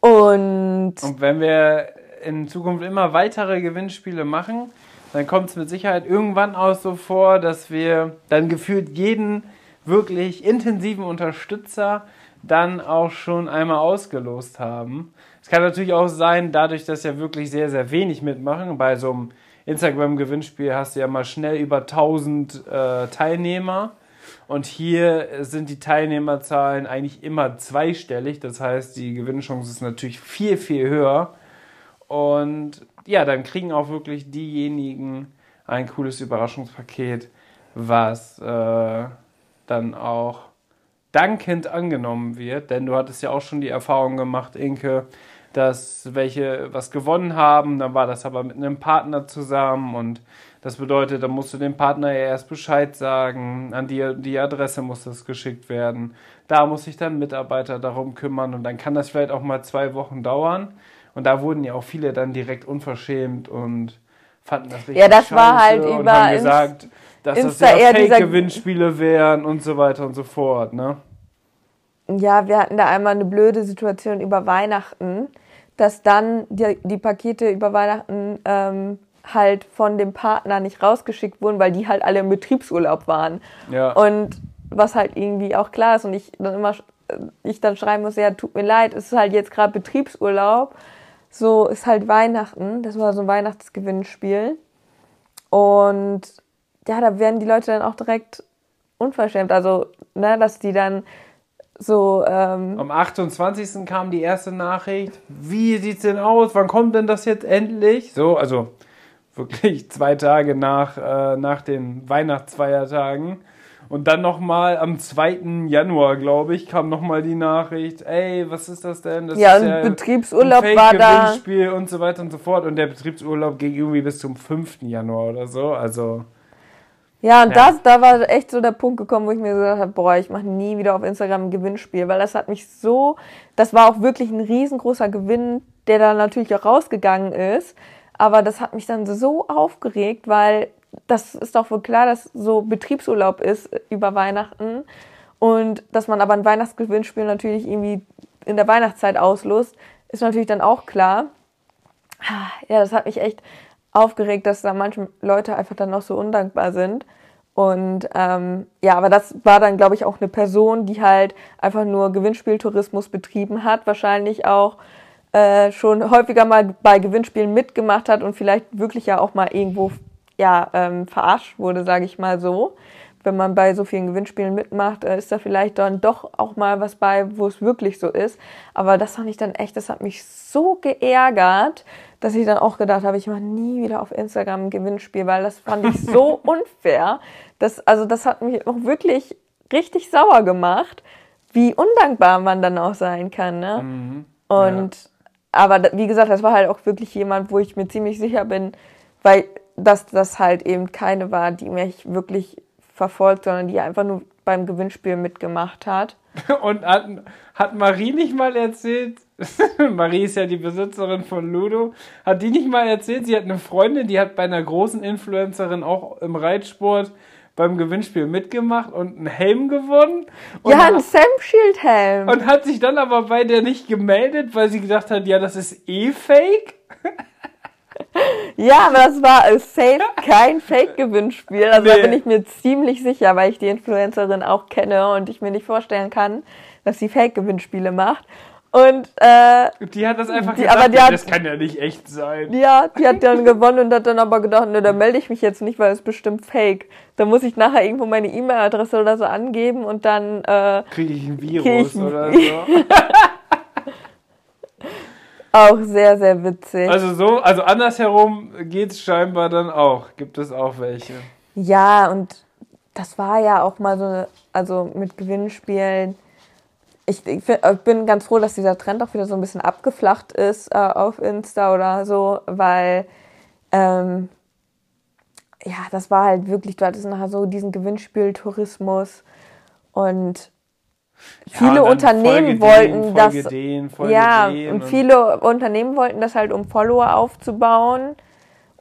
Und, Und wenn wir in Zukunft immer weitere Gewinnspiele machen, dann kommt es mit Sicherheit irgendwann auch so vor, dass wir dann gefühlt jeden wirklich intensiven Unterstützer dann auch schon einmal ausgelost haben. Es kann natürlich auch sein, dadurch, dass ja wirklich sehr, sehr wenig mitmachen, bei so einem Instagram-Gewinnspiel hast du ja mal schnell über 1000 äh, Teilnehmer. Und hier sind die Teilnehmerzahlen eigentlich immer zweistellig. Das heißt, die Gewinnchance ist natürlich viel, viel höher. Und ja, dann kriegen auch wirklich diejenigen ein cooles Überraschungspaket, was äh, dann auch dankend angenommen wird. Denn du hattest ja auch schon die Erfahrung gemacht, Inke, dass welche was gewonnen haben, dann war das aber mit einem Partner zusammen. Und das bedeutet, da musst du dem Partner ja erst Bescheid sagen, an die, die Adresse muss das geschickt werden, da muss sich dann Mitarbeiter darum kümmern. Und dann kann das vielleicht auch mal zwei Wochen dauern. Und da wurden ja auch viele dann direkt unverschämt und fanden das richtig Ja, das war halt über gesagt, dass Insta das ja Fake-Gewinnspiele wären und so weiter und so fort, ne? Ja, wir hatten da einmal eine blöde Situation über Weihnachten dass dann die, die Pakete über Weihnachten ähm, halt von dem Partner nicht rausgeschickt wurden, weil die halt alle im Betriebsurlaub waren. Ja. Und was halt irgendwie auch klar ist und ich dann immer äh, ich dann schreiben muss, ja, tut mir leid, es ist halt jetzt gerade Betriebsurlaub. So ist halt Weihnachten. Das war so ein Weihnachtsgewinnspiel. Und ja, da werden die Leute dann auch direkt unverschämt. Also, ne, dass die dann so, ähm, Am 28. kam die erste Nachricht. Wie sieht's denn aus? Wann kommt denn das jetzt endlich? So, also wirklich zwei Tage nach, äh, nach den Weihnachtsfeiertagen. Und dann nochmal am 2. Januar, glaube ich, kam nochmal die Nachricht, ey, was ist das denn? Das ja, ist ja Betriebsurlaub ein war da. und so weiter und so fort. Und der Betriebsurlaub ging irgendwie bis zum 5. Januar oder so. Also ja, und ja. das, da war echt so der Punkt gekommen, wo ich mir gesagt habe, boah, ich mache nie wieder auf Instagram ein Gewinnspiel, weil das hat mich so, das war auch wirklich ein riesengroßer Gewinn, der dann natürlich auch rausgegangen ist, aber das hat mich dann so aufgeregt, weil das ist doch wohl klar, dass so Betriebsurlaub ist über Weihnachten und dass man aber ein Weihnachtsgewinnspiel natürlich irgendwie in der Weihnachtszeit auslost, ist natürlich dann auch klar. Ja, das hat mich echt aufgeregt, dass da manche Leute einfach dann noch so undankbar sind. Und ähm, ja, aber das war dann, glaube ich, auch eine Person, die halt einfach nur Gewinnspieltourismus betrieben hat, wahrscheinlich auch äh, schon häufiger mal bei Gewinnspielen mitgemacht hat und vielleicht wirklich ja auch mal irgendwo ja ähm, verarscht wurde, sage ich mal so. Wenn man bei so vielen Gewinnspielen mitmacht, äh, ist da vielleicht dann doch auch mal was bei, wo es wirklich so ist. Aber das fand ich dann echt, das hat mich so geärgert, dass ich dann auch gedacht habe, ich mache nie wieder auf Instagram ein Gewinnspiel, weil das fand ich so unfair. Das, also das hat mich auch wirklich richtig sauer gemacht, wie undankbar man dann auch sein kann. Ne? Mhm. Und ja. aber wie gesagt, das war halt auch wirklich jemand, wo ich mir ziemlich sicher bin, weil dass das halt eben keine war, die mich wirklich verfolgt, sondern die einfach nur beim Gewinnspiel mitgemacht hat. Und hat, Marie nicht mal erzählt, Marie ist ja die Besitzerin von Ludo, hat die nicht mal erzählt, sie hat eine Freundin, die hat bei einer großen Influencerin auch im Reitsport beim Gewinnspiel mitgemacht und einen Helm gewonnen. ja, ein Sam Shield Helm. Und hat sich dann aber bei der nicht gemeldet, weil sie gedacht hat, ja, das ist eh fake. Ja, aber das war safe kein Fake-Gewinnspiel. Also nee. da bin ich mir ziemlich sicher, weil ich die Influencerin auch kenne und ich mir nicht vorstellen kann, dass sie Fake-Gewinnspiele macht. Und äh, die hat das einfach die, gedacht, aber die hat, das kann ja nicht echt sein. Ja, die hat dann gewonnen und hat dann aber gedacht, ne, da melde ich mich jetzt nicht, weil es bestimmt fake. Da muss ich nachher irgendwo meine E-Mail-Adresse oder so angeben und dann äh, kriege ich ein Virus ich oder so. Auch sehr, sehr witzig. Also so, also andersherum geht es scheinbar dann auch. Gibt es auch welche. Ja, und das war ja auch mal so, also mit Gewinnspielen. Ich, ich, ich bin ganz froh, dass dieser Trend auch wieder so ein bisschen abgeflacht ist äh, auf Insta oder so, weil ähm, ja, das war halt wirklich, du hattest nachher so diesen Gewinnspieltourismus und viele ja, Unternehmen wollten das ja und, und viele Unternehmen wollten das halt um Follower aufzubauen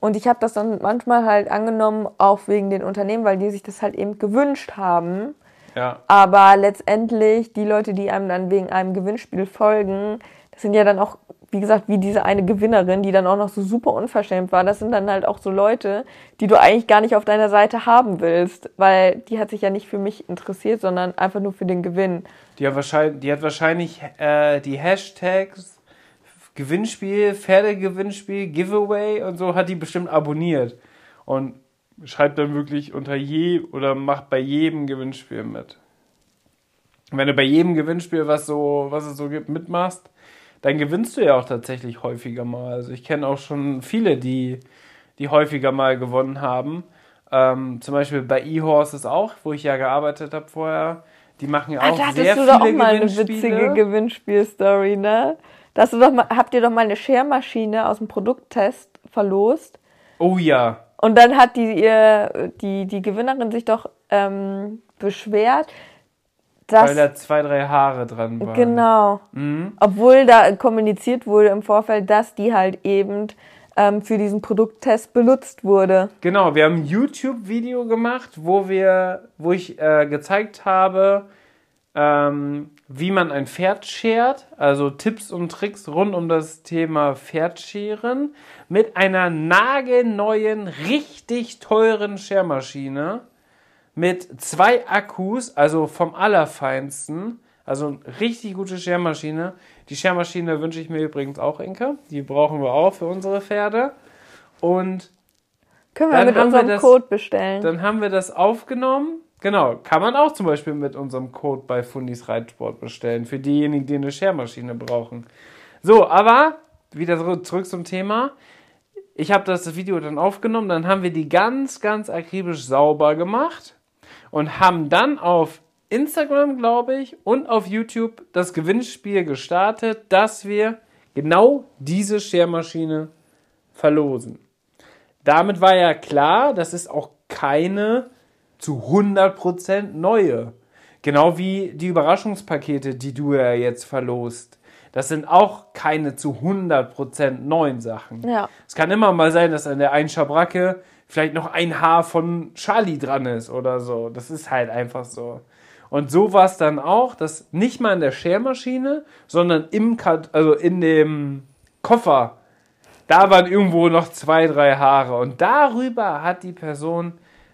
und ich habe das dann manchmal halt angenommen auch wegen den Unternehmen, weil die sich das halt eben gewünscht haben. Ja. Aber letztendlich die Leute, die einem dann wegen einem Gewinnspiel folgen, das sind ja dann auch wie gesagt, wie diese eine Gewinnerin, die dann auch noch so super unverschämt war, das sind dann halt auch so Leute, die du eigentlich gar nicht auf deiner Seite haben willst, weil die hat sich ja nicht für mich interessiert, sondern einfach nur für den Gewinn. Die hat wahrscheinlich, die hat wahrscheinlich äh, die Hashtags Gewinnspiel, Pferdegewinnspiel, Giveaway und so hat die bestimmt abonniert und schreibt dann wirklich unter je oder macht bei jedem Gewinnspiel mit. Wenn du bei jedem Gewinnspiel, was so, was es so gibt, mitmachst, dann gewinnst du ja auch tatsächlich häufiger mal. Also ich kenne auch schon viele, die, die häufiger mal gewonnen haben. Ähm, zum Beispiel bei eHorses auch, wo ich ja gearbeitet habe vorher. Die machen ja ah, auch ah, sehr viele Gewinnspiele. doch auch mal eine witzige Gewinnspielstory, ne? Da du doch mal, habt ihr doch mal eine Schermaschine aus dem Produkttest verlost. Oh ja. Und dann hat die, ihr, die, die Gewinnerin sich doch ähm, beschwert, das, Weil da zwei, drei Haare dran waren. Genau. Mhm. Obwohl da kommuniziert wurde im Vorfeld, dass die halt eben ähm, für diesen Produkttest benutzt wurde. Genau, wir haben ein YouTube-Video gemacht, wo wir, wo ich äh, gezeigt habe, ähm, wie man ein Pferd schert, also Tipps und Tricks rund um das Thema Pferdscheren mit einer nagelneuen, richtig teuren Schermaschine mit zwei Akkus, also vom Allerfeinsten. Also eine richtig gute Schermaschine. Die Schermaschine wünsche ich mir übrigens auch, Inka. Die brauchen wir auch für unsere Pferde. Und können wir mit unserem wir das, Code bestellen. Dann haben wir das aufgenommen. Genau, kann man auch zum Beispiel mit unserem Code bei Fundis Reitsport bestellen. Für diejenigen, die eine Schermaschine brauchen. So, aber wieder zurück zum Thema. Ich habe das Video dann aufgenommen, dann haben wir die ganz, ganz akribisch sauber gemacht und haben dann auf Instagram, glaube ich, und auf YouTube das Gewinnspiel gestartet, dass wir genau diese Schermaschine verlosen. Damit war ja klar, das ist auch keine zu 100% neue. Genau wie die Überraschungspakete, die du ja jetzt verlost. Das sind auch keine zu 100% neuen Sachen. Ja. Es kann immer mal sein, dass an der einen Schabracke vielleicht noch ein Haar von Charlie dran ist oder so. Das ist halt einfach so. Und so war es dann auch, dass nicht mal in der Schermaschine, sondern im also in dem Koffer, da waren irgendwo noch zwei, drei Haare. Und darüber hat die Person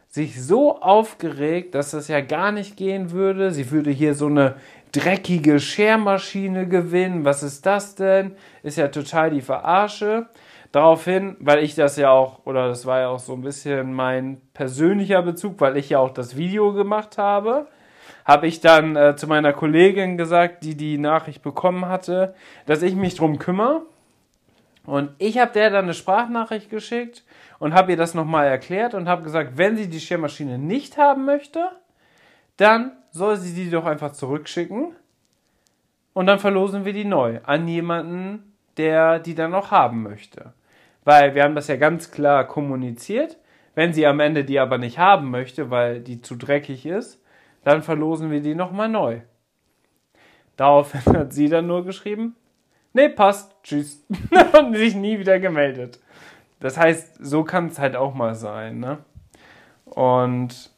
sich so aufgeregt, dass das ja gar nicht gehen würde. Sie würde hier so eine dreckige Schermaschine gewinnen. Was ist das denn? Ist ja total die Verarsche. Daraufhin, weil ich das ja auch, oder das war ja auch so ein bisschen mein persönlicher Bezug, weil ich ja auch das Video gemacht habe, habe ich dann äh, zu meiner Kollegin gesagt, die die Nachricht bekommen hatte, dass ich mich drum kümmere. Und ich habe der dann eine Sprachnachricht geschickt und habe ihr das nochmal erklärt und habe gesagt, wenn sie die Schermaschine nicht haben möchte, dann soll sie die doch einfach zurückschicken und dann verlosen wir die neu an jemanden, der die dann noch haben möchte weil wir haben das ja ganz klar kommuniziert. Wenn sie am Ende die aber nicht haben möchte, weil die zu dreckig ist, dann verlosen wir die nochmal neu. Daraufhin hat sie dann nur geschrieben, nee, passt, tschüss. und sich nie wieder gemeldet. Das heißt, so kann es halt auch mal sein. Ne? Und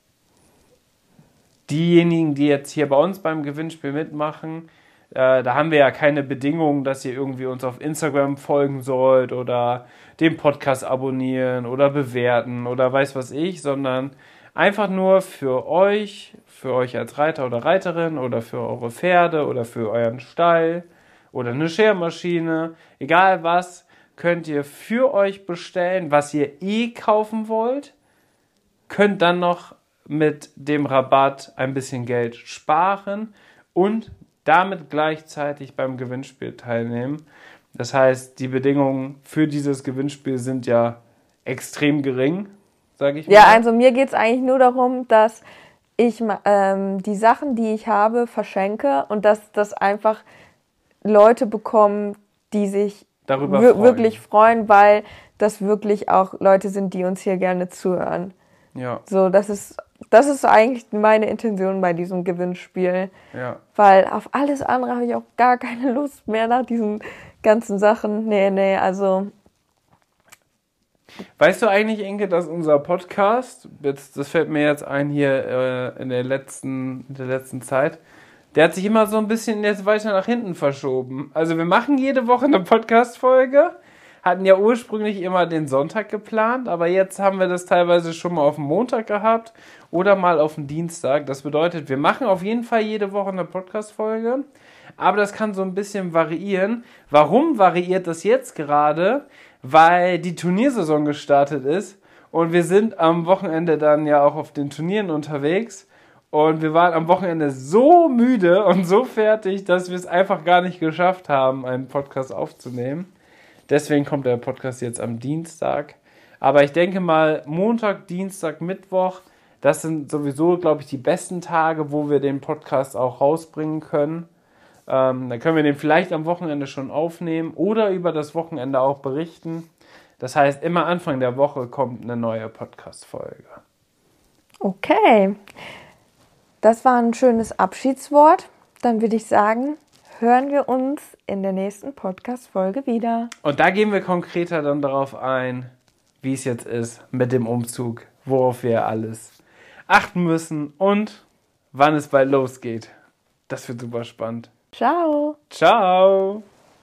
diejenigen, die jetzt hier bei uns beim Gewinnspiel mitmachen, äh, da haben wir ja keine Bedingungen, dass ihr irgendwie uns auf Instagram folgen sollt oder den Podcast abonnieren oder bewerten oder weiß was ich, sondern einfach nur für euch, für euch als Reiter oder Reiterin oder für eure Pferde oder für euren Stall oder eine Schermaschine, egal was, könnt ihr für euch bestellen, was ihr eh kaufen wollt, könnt dann noch mit dem Rabatt ein bisschen Geld sparen und damit gleichzeitig beim Gewinnspiel teilnehmen. Das heißt, die Bedingungen für dieses Gewinnspiel sind ja extrem gering, sage ich mal. Ja, also mir geht es eigentlich nur darum, dass ich ähm, die Sachen, die ich habe, verschenke und dass das einfach Leute bekommen, die sich Darüber wir freuen. wirklich freuen, weil das wirklich auch Leute sind, die uns hier gerne zuhören. Ja, So, das ist, das ist eigentlich meine Intention bei diesem Gewinnspiel. ja. Weil auf alles andere habe ich auch gar keine Lust mehr nach diesen ganzen Sachen. Nee, nee, also Weißt du eigentlich, Inke, dass unser Podcast, jetzt, das fällt mir jetzt ein hier äh, in, der letzten, in der letzten Zeit, der hat sich immer so ein bisschen jetzt weiter nach hinten verschoben. Also wir machen jede Woche eine Podcast-Folge, hatten ja ursprünglich immer den Sonntag geplant, aber jetzt haben wir das teilweise schon mal auf den Montag gehabt oder mal auf den Dienstag. Das bedeutet, wir machen auf jeden Fall jede Woche eine Podcast-Folge, aber das kann so ein bisschen variieren. Warum variiert das jetzt gerade? Weil die Turniersaison gestartet ist und wir sind am Wochenende dann ja auch auf den Turnieren unterwegs. Und wir waren am Wochenende so müde und so fertig, dass wir es einfach gar nicht geschafft haben, einen Podcast aufzunehmen. Deswegen kommt der Podcast jetzt am Dienstag. Aber ich denke mal, Montag, Dienstag, Mittwoch, das sind sowieso, glaube ich, die besten Tage, wo wir den Podcast auch rausbringen können. Ähm, dann können wir den vielleicht am Wochenende schon aufnehmen oder über das Wochenende auch berichten. Das heißt, immer Anfang der Woche kommt eine neue Podcast-Folge. okay. Das war ein schönes Abschiedswort. Dann würde ich sagen, hören wir uns in der nächsten Podcast-Folge wieder. Und da gehen wir konkreter dann darauf ein, wie es jetzt ist mit dem Umzug, worauf wir alles achten müssen und wann es bald losgeht. Das wird super spannend. Ciao. Ciao!